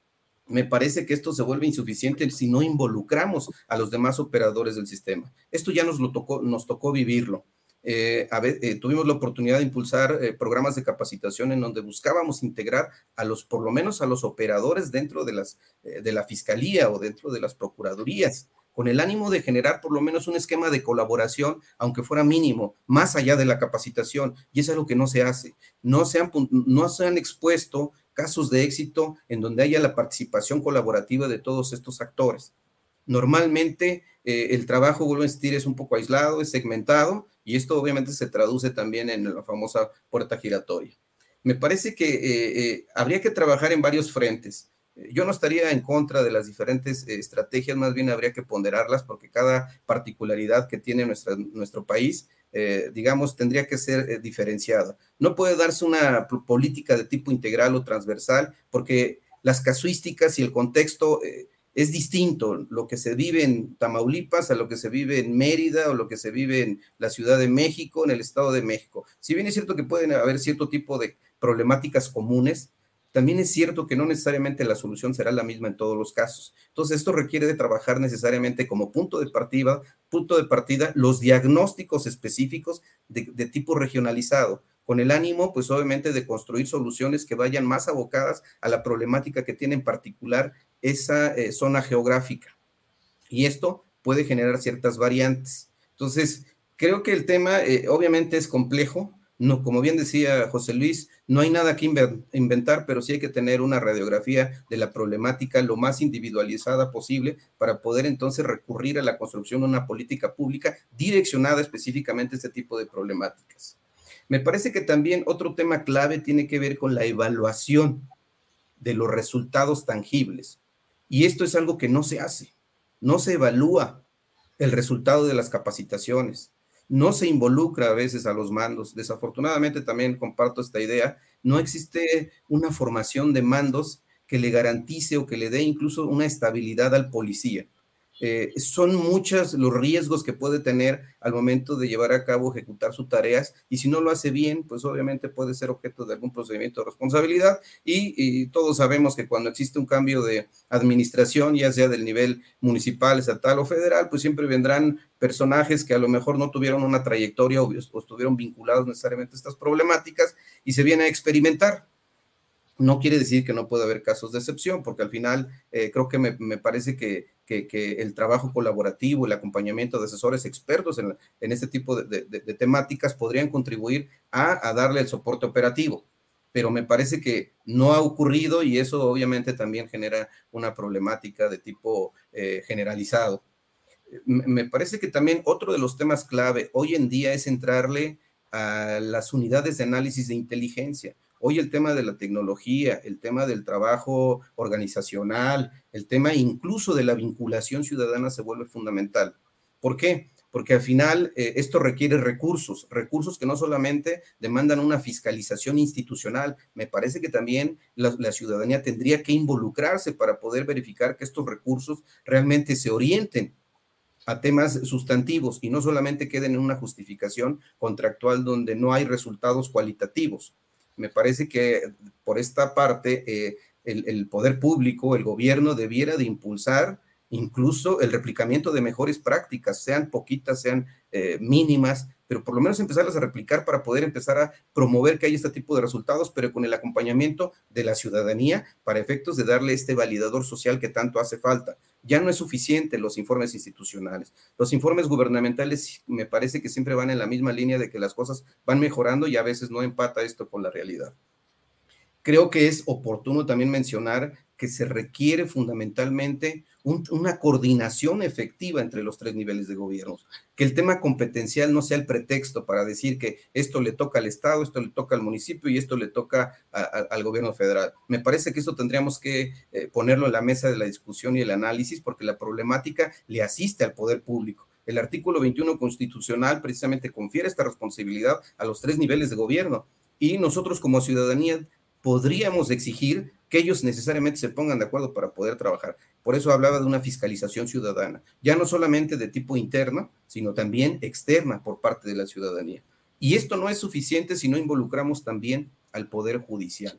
me parece que esto se vuelve insuficiente si no involucramos a los demás operadores del sistema. Esto ya nos lo tocó, nos tocó vivirlo. Eh, eh, tuvimos la oportunidad de impulsar eh, programas de capacitación en donde buscábamos integrar a los, por lo menos a los operadores dentro de, las, de la fiscalía o dentro de las procuradurías, con el ánimo de generar por lo menos un esquema de colaboración, aunque fuera mínimo, más allá de la capacitación. Y eso es lo que no se hace. No no se han expuesto casos de éxito en donde haya la participación colaborativa de todos estos actores. Normalmente eh, el trabajo, vuelvo a insistir, es un poco aislado, es segmentado y esto obviamente se traduce también en la famosa puerta giratoria. Me parece que eh, eh, habría que trabajar en varios frentes. Yo no estaría en contra de las diferentes estrategias, más bien habría que ponderarlas porque cada particularidad que tiene nuestro país eh, digamos, tendría que ser eh, diferenciada. No puede darse una política de tipo integral o transversal porque las casuísticas y el contexto eh, es distinto lo que se vive en Tamaulipas a lo que se vive en Mérida o lo que se vive en la Ciudad de México, en el Estado de México. Si bien es cierto que pueden haber cierto tipo de problemáticas comunes, también es cierto que no necesariamente la solución será la misma en todos los casos. Entonces, esto requiere de trabajar necesariamente como punto de partida, punto de partida los diagnósticos específicos de, tipo regionalizado, con el ánimo, pues obviamente, de construir soluciones que vayan más abocadas a la problemática que tiene en particular esa eh, zona geográfica. Y esto puede generar ciertas variantes. Entonces, creo que el tema eh, obviamente es complejo, no, como bien decía José Luis, no hay nada que inventar, pero sí hay que tener una radiografía de la problemática lo más individualizada posible para poder entonces recurrir a la construcción de una política pública direccionada específicamente a este tipo de problemáticas. Me parece que también otro tema clave tiene que ver con la evaluación de los resultados tangibles. Y esto es algo que no se hace. No se evalúa el resultado de las capacitaciones no se involucra a veces a los mandos. Desafortunadamente también comparto esta idea, no existe una formación de mandos que le garantice o que le dé incluso una estabilidad al policía. Eh, son muchos los riesgos que puede tener al momento de llevar a cabo, ejecutar sus tareas, y si no lo hace bien, pues obviamente puede ser objeto de algún procedimiento de responsabilidad, y, todos sabemos que cuando existe un cambio de administración, ya sea del nivel municipal, estatal o federal, pues siempre vendrán personajes que a lo mejor no tuvieron una trayectoria o, estuvieron vinculados necesariamente a estas problemáticas, y se viene a experimentar. No quiere decir que no pueda haber casos de excepción, porque al final eh, creo que me parece que que, el trabajo colaborativo, el acompañamiento de asesores expertos en, este tipo de, temáticas podrían contribuir a, darle el soporte operativo. Pero me parece que no ha ocurrido y eso obviamente también genera una problemática de tipo eh, generalizado. Me parece que también otro de los temas clave hoy en día es entrarle a las unidades de análisis de inteligencia. Hoy el tema de la tecnología, el tema del trabajo organizacional, el tema incluso de la vinculación ciudadana se vuelve fundamental. ¿Por qué? Porque al final eh, esto requiere recursos, recursos que no solamente demandan una fiscalización institucional, me parece que también la, la ciudadanía tendría que involucrarse para poder verificar que estos recursos realmente se orienten a temas sustantivos y no solamente queden en una justificación contractual donde no hay resultados cualitativos. Me parece que por esta parte eh, el, poder público, el gobierno debiera de impulsar incluso el replicamiento de mejores prácticas, sean poquitas, sean eh, mínimas, pero por lo menos empezarlas a replicar para poder empezar a promover que haya este tipo de resultados, pero con el acompañamiento de la ciudadanía para efectos de darle este validador social que tanto hace falta. Ya no es suficiente los informes institucionales. Los informes gubernamentales me parece que siempre van en la misma línea de que las cosas van mejorando y a veces no empata esto con la realidad. Creo que es oportuno también mencionar que se requiere fundamentalmente una coordinación efectiva entre los tres niveles de gobierno, que el tema competencial no sea el pretexto para decir que esto le toca al Estado, esto le toca al municipio y esto le toca al gobierno federal. Me parece que esto tendríamos que eh, ponerlo en la mesa de la discusión y el análisis porque la problemática le asiste al poder público. El artículo 21 constitucional precisamente confiere esta responsabilidad a los tres niveles de gobierno y nosotros como ciudadanía podríamos exigir que ellos necesariamente se pongan de acuerdo para poder trabajar. Por eso hablaba de una fiscalización ciudadana, ya no solamente de tipo interno, sino también externa por parte de la ciudadanía. Y esto no es suficiente si no involucramos también al Poder Judicial.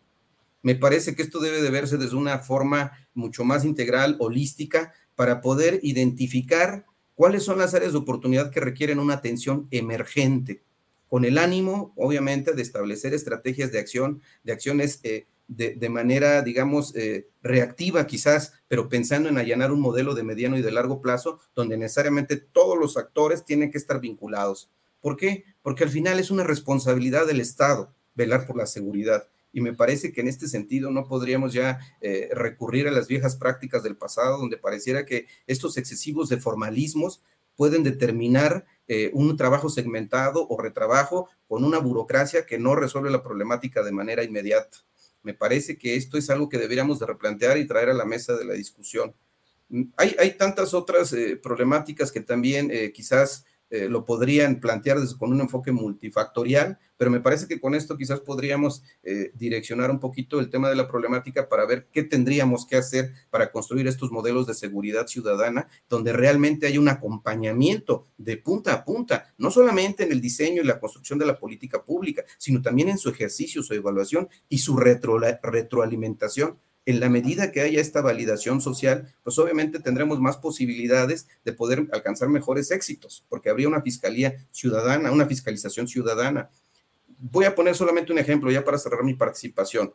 Me parece que esto debe de verse desde una forma mucho más integral, holística, para poder identificar cuáles son las áreas de oportunidad que requieren una atención emergente, con el ánimo, obviamente, de establecer estrategias de acción, de acciones eh, de, manera, digamos, eh, reactiva quizás, pero pensando en allanar un modelo de mediano y de largo plazo donde necesariamente todos los actores tienen que estar vinculados. ¿Por qué? Porque al final es una responsabilidad del Estado velar por la seguridad. Y me parece que en este sentido no podríamos ya eh, recurrir a las viejas prácticas del pasado, donde pareciera que estos excesivos de formalismos pueden determinar eh, un trabajo segmentado o retrabajo con una burocracia que no resuelve la problemática de manera inmediata. Me parece que esto es algo que deberíamos de replantear y traer a la mesa de la discusión. Mm, hay, hay tantas otras eh, problemáticas que también eh, quizás eh, lo podrían plantear desde, con un enfoque multifactorial, pero me parece que con esto quizás podríamos eh, direccionar un poquito el tema de la problemática para ver qué tendríamos que hacer para construir estos modelos de seguridad ciudadana, donde realmente hay un acompañamiento de punta a punta, no solamente en el diseño y la construcción de la política pública, sino también en su ejercicio, su evaluación y su retroalimentación en la medida que haya esta validación social, pues obviamente tendremos más posibilidades de poder alcanzar mejores éxitos, porque habría una fiscalía ciudadana, una fiscalización ciudadana. Voy a poner solamente un ejemplo ya para cerrar mi participación.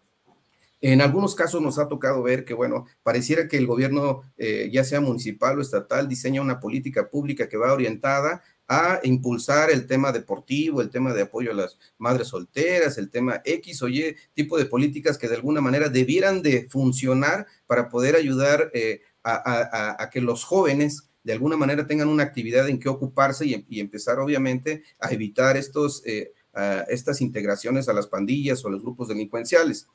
En algunos casos nos ha tocado ver que, bueno, pareciera que el gobierno, eh, ya sea municipal o estatal, diseña una política pública que va orientada a impulsar el tema deportivo, el tema de apoyo a las madres solteras, el tema X o Y, tipo de políticas que de alguna manera debieran de funcionar para poder ayudar eh, a, que los jóvenes de alguna manera tengan una actividad en que ocuparse y, empezar obviamente a evitar estos, eh, estas integraciones a las pandillas o a los grupos delincuenciales.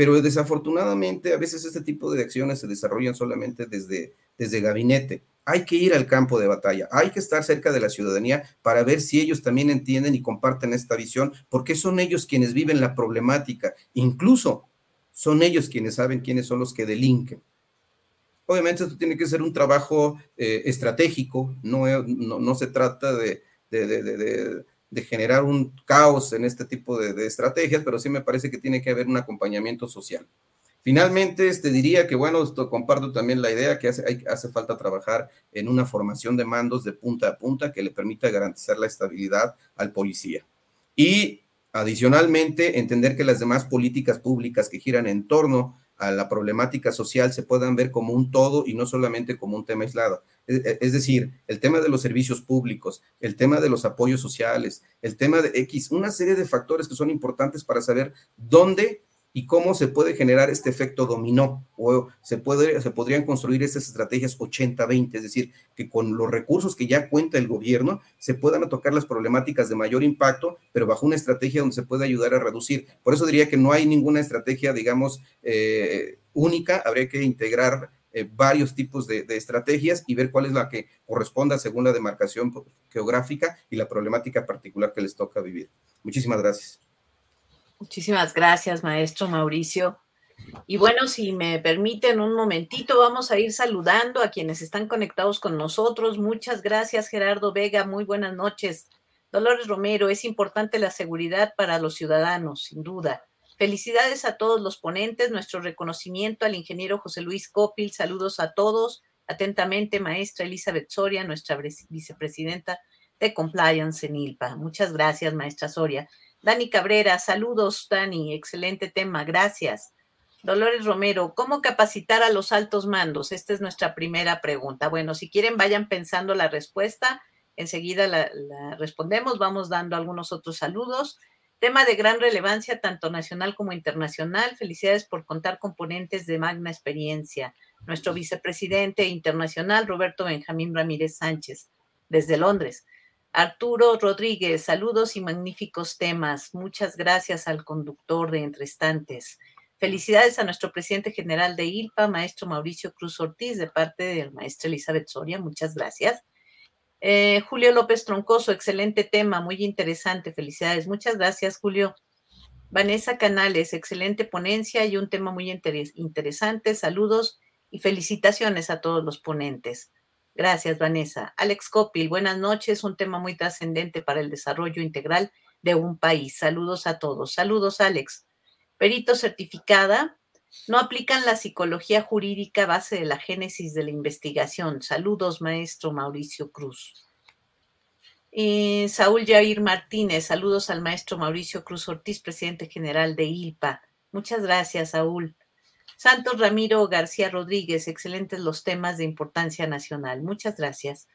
Pero desafortunadamente a veces este tipo de acciones se desarrollan solamente desde, desde gabinete hay que ir al campo de batalla, hay que estar cerca de la ciudadanía para ver si ellos también entienden y comparten esta visión, porque son ellos quienes viven la problemática, incluso son ellos quienes saben quiénes son los que delinquen. Obviamente esto tiene que ser un trabajo eh, estratégico, no, no, se trata de, de, generar un caos en este tipo de estrategias, pero sí me parece que tiene que haber un acompañamiento social. Finalmente, este, diría que, bueno, esto comparto también la idea que hace, hace falta trabajar en una formación de mandos de punta a punta que le permita garantizar la estabilidad al policía. Y adicionalmente, entender que las demás políticas públicas que giran en torno a la problemática social se puedan ver como un todo y no solamente como un tema aislado. Es, e, es decir, el tema de los servicios públicos, el tema de los apoyos sociales, el tema de X, una serie de factores que son importantes para saber dónde y cómo se puede generar este efecto dominó o se, puede, se podrían construir estas estrategias 80-20, es decir, que con los recursos que ya cuenta el gobierno se puedan tocar las problemáticas de mayor impacto, pero bajo una estrategia donde se puede ayudar a reducir. Por eso diría que no hay ninguna estrategia, digamos, eh, única, habría que integrar eh, varios tipos de, de, estrategias y ver cuál es la que corresponda según la demarcación geográfica y la problemática particular que les toca vivir. Muchísimas gracias. Muchísimas gracias, maestro Mauricio. Y bueno, si me permiten un momentito, vamos a ir saludando a quienes están conectados con nosotros. Muchas gracias, Gerardo Vega. Muy buenas noches. Dolores Romero, es importante la seguridad para los ciudadanos, sin duda. Felicidades a todos los ponentes, nuestro reconocimiento al ingeniero José Luis Copil, saludos a todos. Atentamente, maestra Elizabeth Soria, nuestra vicepresidenta de Compliance en ILPA. Muchas gracias, maestra Soria. Dani Cabrera, saludos, Dani, excelente tema, gracias. Dolores Romero, ¿cómo capacitar a los altos mandos? Esta es nuestra primera pregunta. Bueno, si quieren, vayan pensando la respuesta. Enseguida la, la respondemos. Vamos dando algunos otros saludos. Tema de gran relevancia tanto nacional como internacional. Felicidades por contar componentes de magna experiencia. Nuestro vicepresidente internacional, Roberto Benjamín Ramírez Sánchez, desde Londres. Arturo Rodríguez, saludos y magníficos temas. Muchas gracias al conductor de Entre Estantes. Felicidades a nuestro presidente general de ILPA, maestro Mauricio Cruz Ortiz, de parte del maestro Elizabeth Soria. Muchas gracias. Eh, Julio López Troncoso, excelente tema, muy interesante. Felicidades. Muchas gracias, Julio. Vanessa Canales, excelente ponencia y un tema muy interesante. Saludos y felicitaciones a todos los ponentes. Gracias, Vanessa. Alex Copil, buenas noches. Un tema muy trascendente para el desarrollo integral de un país. Saludos a todos. Saludos, Alex. Perito certificada, no aplican la psicología jurídica base de la génesis de la investigación. Saludos, maestro Mauricio Cruz. Y Saúl Jair Martínez, saludos al maestro Mauricio Cruz Ortiz, presidente general de ILPA. Muchas gracias, Saúl. Santos Ramiro García Rodríguez, excelentes los temas de importancia nacional. Muchas gracias.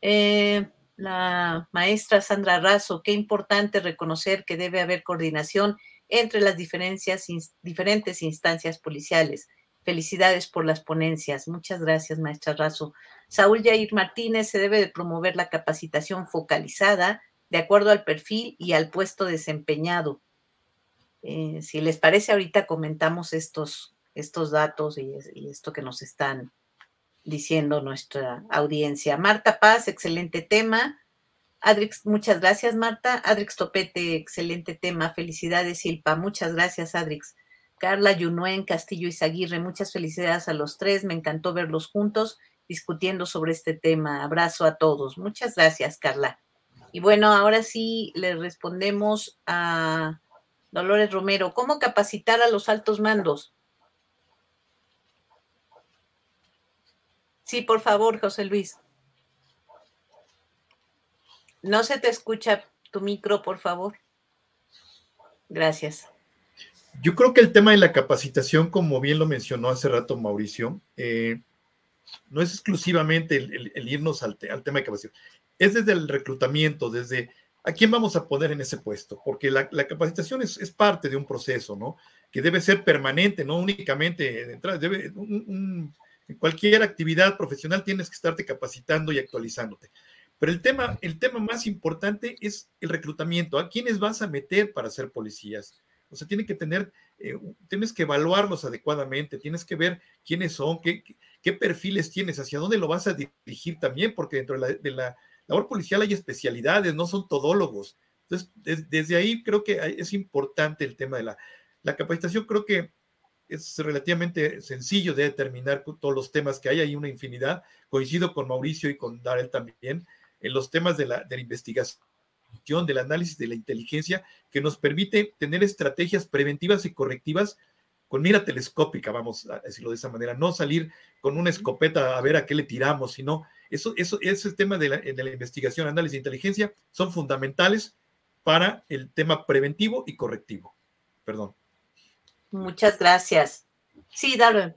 Eh, la maestra Sandra Razo, qué importante reconocer que debe haber coordinación entre las diferentes instancias policiales. Felicidades por las ponencias. Muchas gracias, maestra Razo. Saúl Jair Martínez, se debe de promover la capacitación focalizada de acuerdo al perfil y al puesto desempeñado. Eh, si les parece, ahorita comentamos estos, estos datos y esto que nos están diciendo nuestra audiencia. Marta Paz, excelente tema. Adrix, muchas gracias, Marta. Adrix Topete, excelente tema. Felicidades, Silpa. Muchas gracias, Adrix. Carla Yunuen, Castillo Izaguirre, muchas felicidades a los tres. Me encantó verlos juntos discutiendo sobre este tema. Abrazo a todos. Muchas gracias, Carla. Y bueno, ahora sí le respondemos a Dolores Romero. ¿Cómo capacitar a los altos mandos? Sí, por favor, José Luis. No se te escucha tu micro, por favor. Gracias. Yo creo que el tema de la capacitación, como bien lo mencionó hace rato Mauricio, eh, no es exclusivamente el, irnos al, tema de capacitación, es desde el reclutamiento, desde a quién vamos a poner en ese puesto, porque la, capacitación es, parte de un proceso, ¿no? Que debe ser permanente, no únicamente debe, en cualquier actividad profesional tienes que estarte capacitando y actualizándote. Pero el tema, el tema más importante es el reclutamiento. ¿A quiénes vas a meter para ser policías? O sea, tiene que tener, eh, tienes que evaluarlos adecuadamente, tienes que ver quiénes son, qué, qué, perfiles tienes, hacia dónde lo vas a dirigir también, porque dentro de la, labor policial hay especialidades, no son todólogos. Entonces, desde ahí creo que es importante el tema de la, la capacitación. Creo que es relativamente sencillo de determinar todos los temas que hay, hay una infinidad. Coincido con Mauricio y con Darel también en los temas de la, de la investigación, del análisis de la inteligencia, que nos permite tener estrategias preventivas y correctivas con mira telescópica, vamos a decirlo de esa manera, no salir con una escopeta a ver a qué le tiramos, sino eso, eso, ese tema de la, de la investigación, análisis de inteligencia son fundamentales para el tema preventivo y correctivo. Perdón. Muchas gracias. Sí, Darwin.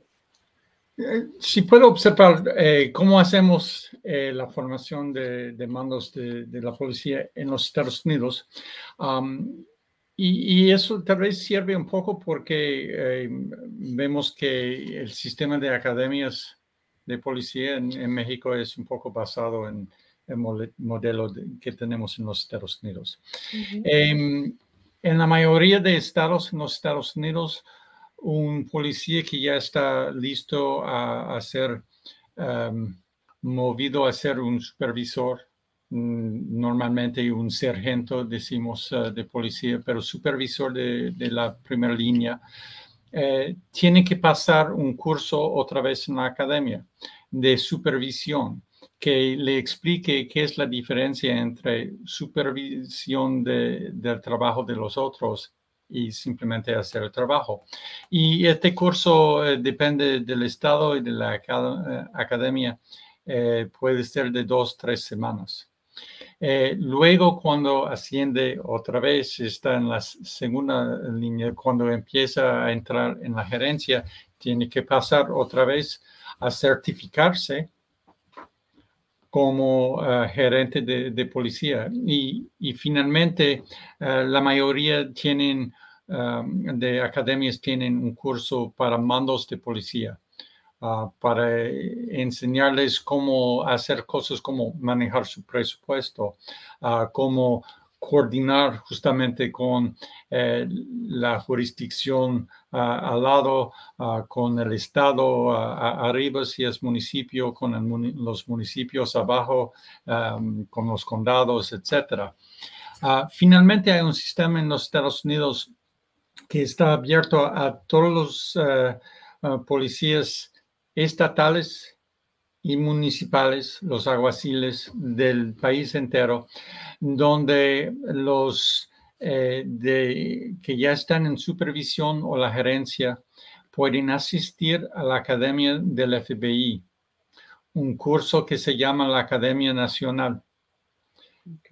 Eh, si puedo observar eh, cómo hacemos eh, la formación de, mandos de, la policía en los Estados Unidos. y, eso tal vez sirve un poco porque vemos que el sistema de academias de policía en, México es un poco basado en el modelo que tenemos en los Estados Unidos. Em, en la mayoría de estados en los Estados Unidos, un policía que ya está listo a, ser em, movido a ser un supervisor, mm, normalmente un sargento, decimos, eh, de policía, pero supervisor de, la primera línea. eh, tiene que pasar un curso otra vez en la academia de supervisión que le explique qué es la diferencia entre supervisión del trabajo de los otros y simplemente hacer el trabajo. Y este curso eh, depende del estado y de la eh, academia. Eh, puede ser de dos, tres semanas. luego, cuando asciende otra vez, está en la segunda línea, cuando empieza a entrar en la gerencia, tiene que pasar otra vez a certificarse como gerente de, policía. Y, finalmente, la mayoría tienen, de academias tienen un curso para mandos de policía. Ah, para enseñarles cómo hacer cosas como manejar su presupuesto, uh, cómo coordinar justamente con eh, la jurisdicción al lado, ah, con el Estado arriba si es municipio, con los municipios abajo, con los condados, etc. finalmente hay un sistema en los Estados Unidos que está abierto a todos los eh, policías estatales y municipales, los aguaciles del país entero, donde los eh, de, que ya están en supervisión o la gerencia pueden asistir a la Academia del FBI, un curso que se llama la Academia Nacional,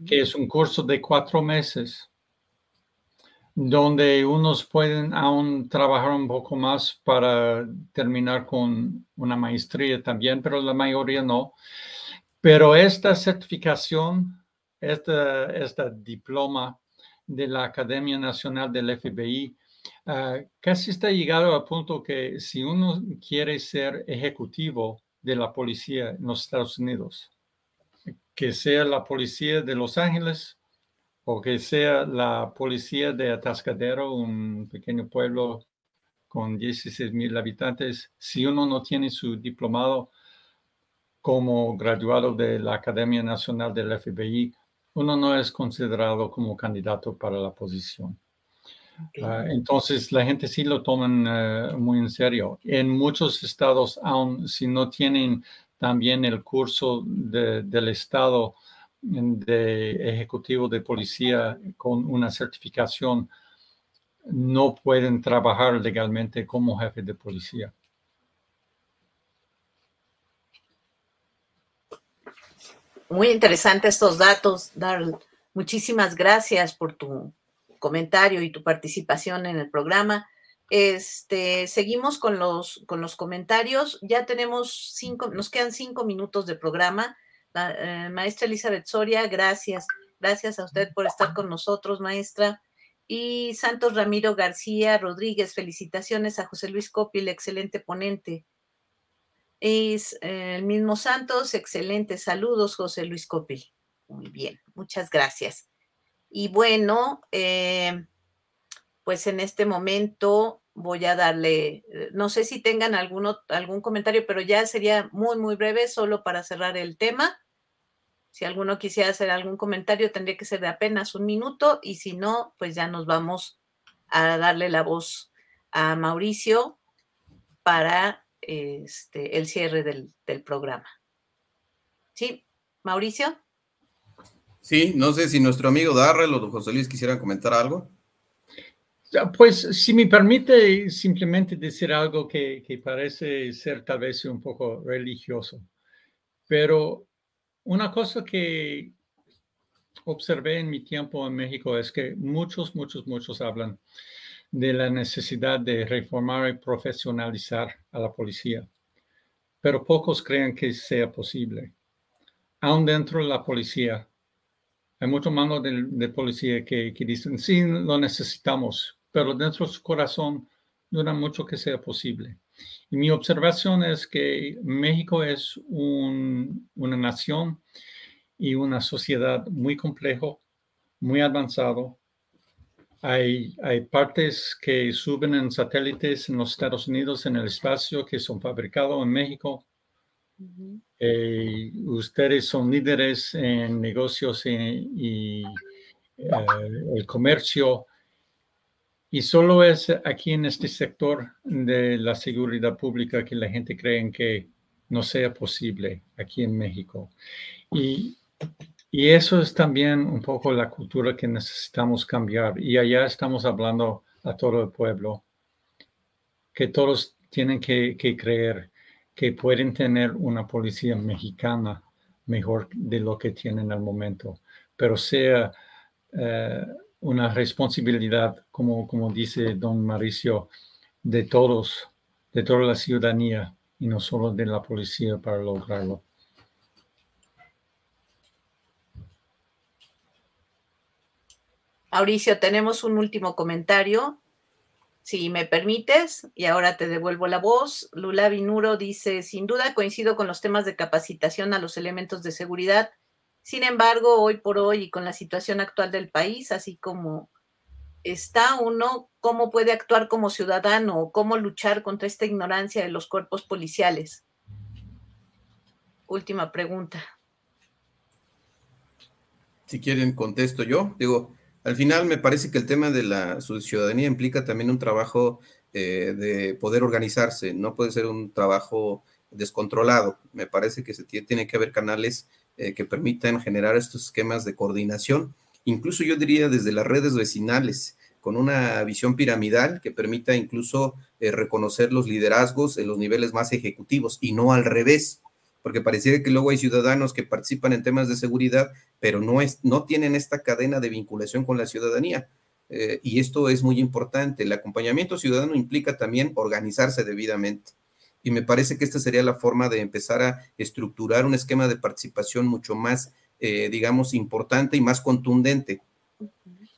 que es un curso de cuatro meses donde unos pueden aún trabajar un poco más para terminar con una maestría también, pero la mayoría no. Pero esta certificación, esta, esta diploma de la Academia Nacional del FBI, ah, casi está llegado al punto que si uno quiere ser ejecutivo de la policía en los Estados Unidos, que sea la policía de Los Ángeles o que sea la policía de Atascadero, un pequeño pueblo con 16 mil habitantes, si uno no tiene su diplomado como graduado de la Academia Nacional del FBI, uno no es considerado como candidato para la posición. Ah, entonces, la gente sí lo toman eh, muy en serio. En muchos estados, aun si no tienen también el curso del estado de ejecutivo de policía con una certificación no pueden trabajar legalmente como jefe de policía. Muy interesantes estos datos, Darl. Muchísimas gracias por tu comentario y tu participación en el programa. Este, seguimos con los, con los comentarios. Ya tenemos cinco, nos quedan cinco minutos de programa. Eh, maestra Elizabeth Soria, gracias. Gracias a usted por estar con nosotros, maestra. Y Santos Ramiro García Rodríguez, felicitaciones a José Luis Copil, excelente ponente. Es eh, el mismo Santos, excelente. Saludos, José Luis Copil. Muy bien, muchas gracias. Y bueno, eh, pues en este momento voy a darle, no sé si tengan algún, algún comentario, pero ya sería muy, muy breve, solo para cerrar el tema. Si alguno quisiera hacer algún comentario, tendría que ser de apenas un minuto y si no, pues ya nos vamos a darle la voz a Mauricio para este, el cierre del, programa. ¿Sí? Mauricio. Sí, no sé si nuestro amigo Darrell o José Luis quisieran comentar algo. Pues si me permite simplemente decir algo que, que parece ser tal vez un poco religioso, pero una cosa que observé en mi tiempo en México es que muchos, muchos, muchos hablan de la necesidad de reformar y profesionalizar a la policía, pero pocos creen que sea posible. Aún dentro de la policía, hay muchos mandos de, policía que, que, dicen, sí, lo necesitamos, pero dentro de su corazón duda mucho que sea posible. Y mi observación es que México es una nación y una sociedad muy complejo, muy avanzado. Hay, hay partes que suben en satélites en los Estados Unidos en el espacio que son fabricados en México. Eh, ustedes son líderes en negocios y, eh, el comercio Y solo es aquí en este sector de la seguridad pública que la gente cree que no sea posible aquí en México. Y, y eso es también un poco la cultura que necesitamos cambiar. Y allá estamos hablando a todo el pueblo, que todos tienen que, creer que pueden tener una policía mexicana mejor de lo que tienen al momento, pero sea eh, una responsabilidad, como, como dice don Mauricio, de todos, de toda la ciudadanía y no solo de la policía para lograrlo. Mauricio, tenemos un último comentario, si me permites, y ahora te devuelvo la voz. Lula Vinuro dice, sin duda coincido con los temas de capacitación a los elementos de seguridad. Sin embargo, hoy por hoy y con la situación actual del país, así como está uno, cómo puede actuar como ciudadano o cómo luchar contra esta ignorancia de los cuerpos policiales. Última pregunta. Si quieren, contesto yo. Digo, al final me parece que el tema de la ciudadanía implica también un trabajo eh, de poder organizarse, no puede ser un trabajo descontrolado. Me parece que se tiene que haber canales eh, que permitan generar estos esquemas de coordinación, incluso yo diría desde las redes vecinales, con una visión piramidal que permita incluso eh, reconocer los liderazgos en los niveles más ejecutivos y no al revés porque pareciera que luego hay ciudadanos que participan en temas de seguridad, pero no, es, no tienen esta cadena de vinculación con la ciudadanía. Eh, y esto es muy importante. El acompañamiento ciudadano implica también organizarse debidamente. Y me parece que esta sería la forma de empezar a estructurar un esquema de participación mucho más, eh, digamos, importante y más contundente.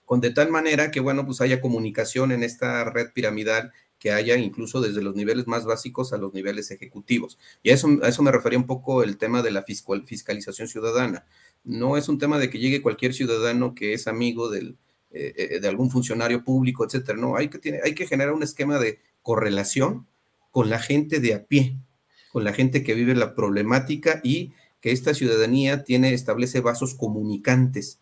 Con de tal manera que, bueno, pues haya comunicación en esta red piramidal que haya incluso desde los niveles más básicos a los niveles ejecutivos. Y a eso, eso me refería un poco el tema de la fiscalización ciudadana. No es un tema de que llegue cualquier ciudadano que es amigo del, eh, eh, de algún funcionario público, etcétera. No, hay que, tiene, hay que generar un esquema de correlación con la gente de a pie, con la gente que vive la problemática y que esta ciudadanía tiene, establece vasos comunicantes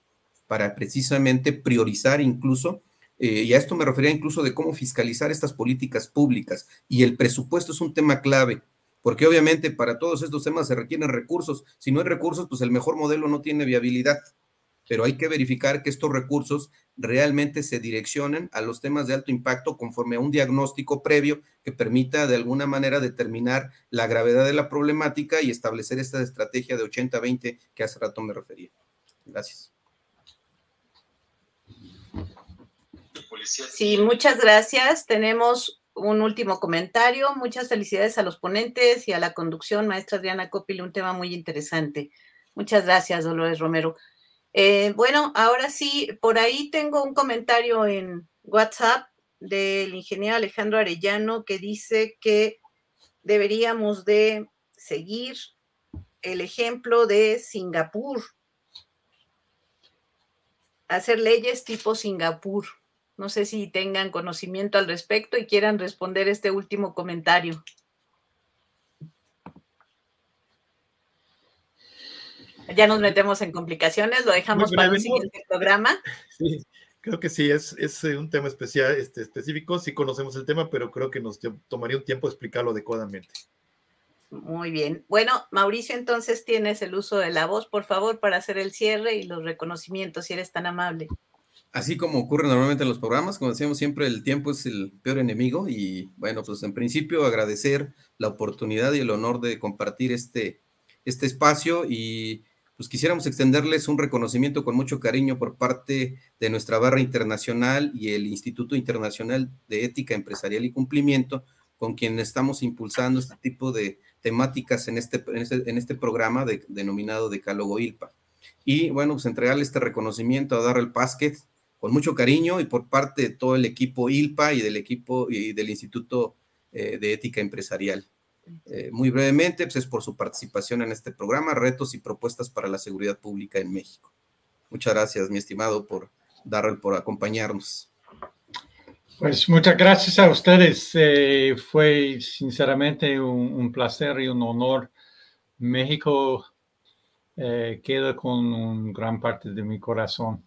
para precisamente priorizar incluso eh, y a esto me refería incluso de cómo fiscalizar estas políticas públicas. Y el presupuesto es un tema clave, porque obviamente para todos estos temas se requieren recursos. Si no hay recursos, pues el mejor modelo no tiene viabilidad. Pero hay que verificar que estos recursos realmente se direccionen a los temas de alto impacto conforme a un diagnóstico previo que permita de alguna manera determinar la gravedad de la problemática y establecer esta estrategia de 80-20 que hace rato me refería. Gracias. Sí, muchas gracias. Tenemos un último comentario. Muchas felicidades a los ponentes y a la conducción, maestra Adriana Copil, un tema muy interesante. Muchas gracias, Dolores Romero. Eh, bueno, ahora sí, por ahí tengo un comentario en WhatsApp del ingeniero Alejandro Arellano que dice que deberíamos de seguir el ejemplo de Singapur, hacer leyes tipo Singapur. No sé si tengan conocimiento al respecto y quieran responder este último comentario. Ya nos metemos en complicaciones, lo dejamos para el siguiente programa. Sí, creo que sí, es, es eh, un tema especial, este, específico, sí conocemos el tema, pero creo que nos tomaría un tiempo explicarlo adecuadamente. Muy bien. Bueno, Mauricio, entonces tienes el uso de la voz, por favor, para hacer el cierre y los reconocimientos, si eres tan amable. Así como ocurre normalmente en los programas, como decíamos siempre, el tiempo es el peor enemigo y bueno, pues en principio agradecer la oportunidad y el honor de compartir este, este espacio y pues quisiéramos extenderles un reconocimiento con mucho cariño por parte de nuestra barra internacional y el Instituto Internacional de Ética Empresarial y Cumplimiento, con quien estamos impulsando este tipo de temáticas en este, en este, en este programa de, denominado Decálogo ILPA. Y bueno, pues entregarle este reconocimiento a Darrell Pasquet, con mucho cariño y por parte de todo el equipo ILPA y del equipo y del Instituto eh, de Ética Empresarial. Eh, muy brevemente, pues es por su participación en este programa, retos y propuestas para la seguridad pública en México. Muchas gracias, mi estimado, por darle por acompañarnos. Pues muchas gracias a ustedes. Eh, fue sinceramente un, placer y un honor. México queda con un gran parte de mi corazón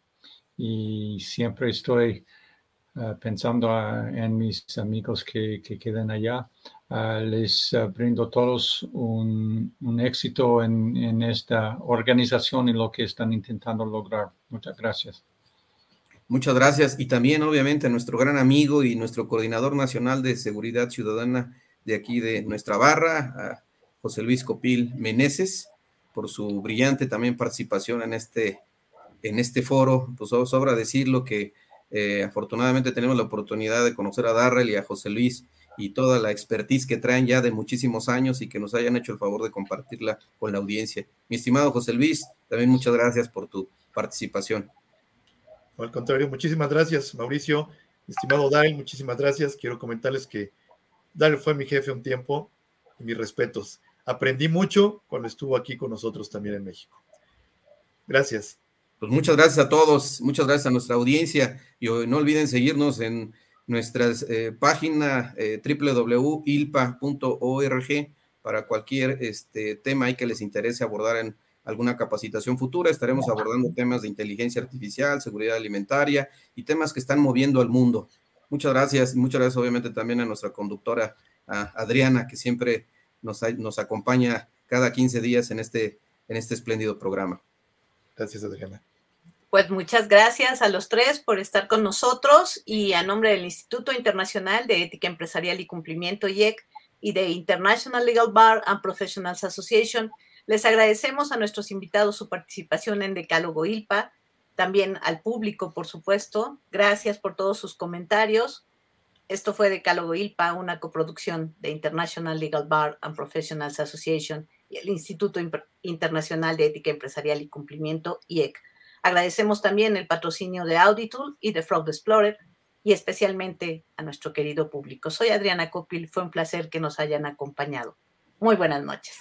y siempre estoy pensando en mis amigos que, que quedan allá, les brindo a todos un, un éxito en, en, esta organización y lo que están intentando lograr. Muchas gracias. Muchas gracias. Y también, obviamente, a nuestro gran amigo y nuestro coordinador nacional de seguridad ciudadana de aquí de nuestra barra, José Luis Copil Meneses, por su brillante también participación en este, en este foro. Pues sobra decirlo que eh, afortunadamente tenemos la oportunidad de conocer a Darrell y a José Luis y toda la expertise que traen ya de muchísimos años y que nos hayan hecho el favor de compartirla con la audiencia. Mi estimado José Luis, también muchas gracias por tu participación. Al contrario, muchísimas gracias, Mauricio. Estimado Daryl, muchísimas gracias. Quiero comentarles que Daryl fue mi jefe un tiempo y mis respetos. Aprendí mucho cuando estuvo aquí con nosotros también en México. Gracias. Pues muchas gracias a todos, muchas gracias a nuestra audiencia y no olviden seguirnos en nuestra eh, página eh, www.ilpa.org para cualquier este, tema que les interese abordar en alguna capacitación futura. Estaremos abordando temas de inteligencia artificial, seguridad alimentaria y temas que están moviendo al mundo. Muchas gracias. Muchas gracias obviamente también a nuestra conductora Adriana, que siempre nos, nos acompaña cada 15 días en este, en este espléndido programa. Gracias, Adriana. Pues muchas gracias a los tres por estar con nosotros y a nombre del Instituto Internacional de Ética Empresarial y Cumplimiento IEC y de International Legal Bar and Professionals Association, les agradecemos a nuestros invitados su participación en Decálogo ILPA, también al público, por supuesto. Gracias por todos sus comentarios. Esto fue Decálogo ILPA, una coproducción de International Legal Bar and Professionals Association y el Instituto Internacional de Ética Empresarial y Cumplimiento, IEC. Agradecemos también el patrocinio de Auditool y de Fraud Explorer y especialmente a nuestro querido público. Soy Adriana Copil, fue un placer que nos hayan acompañado. Muy buenas noches.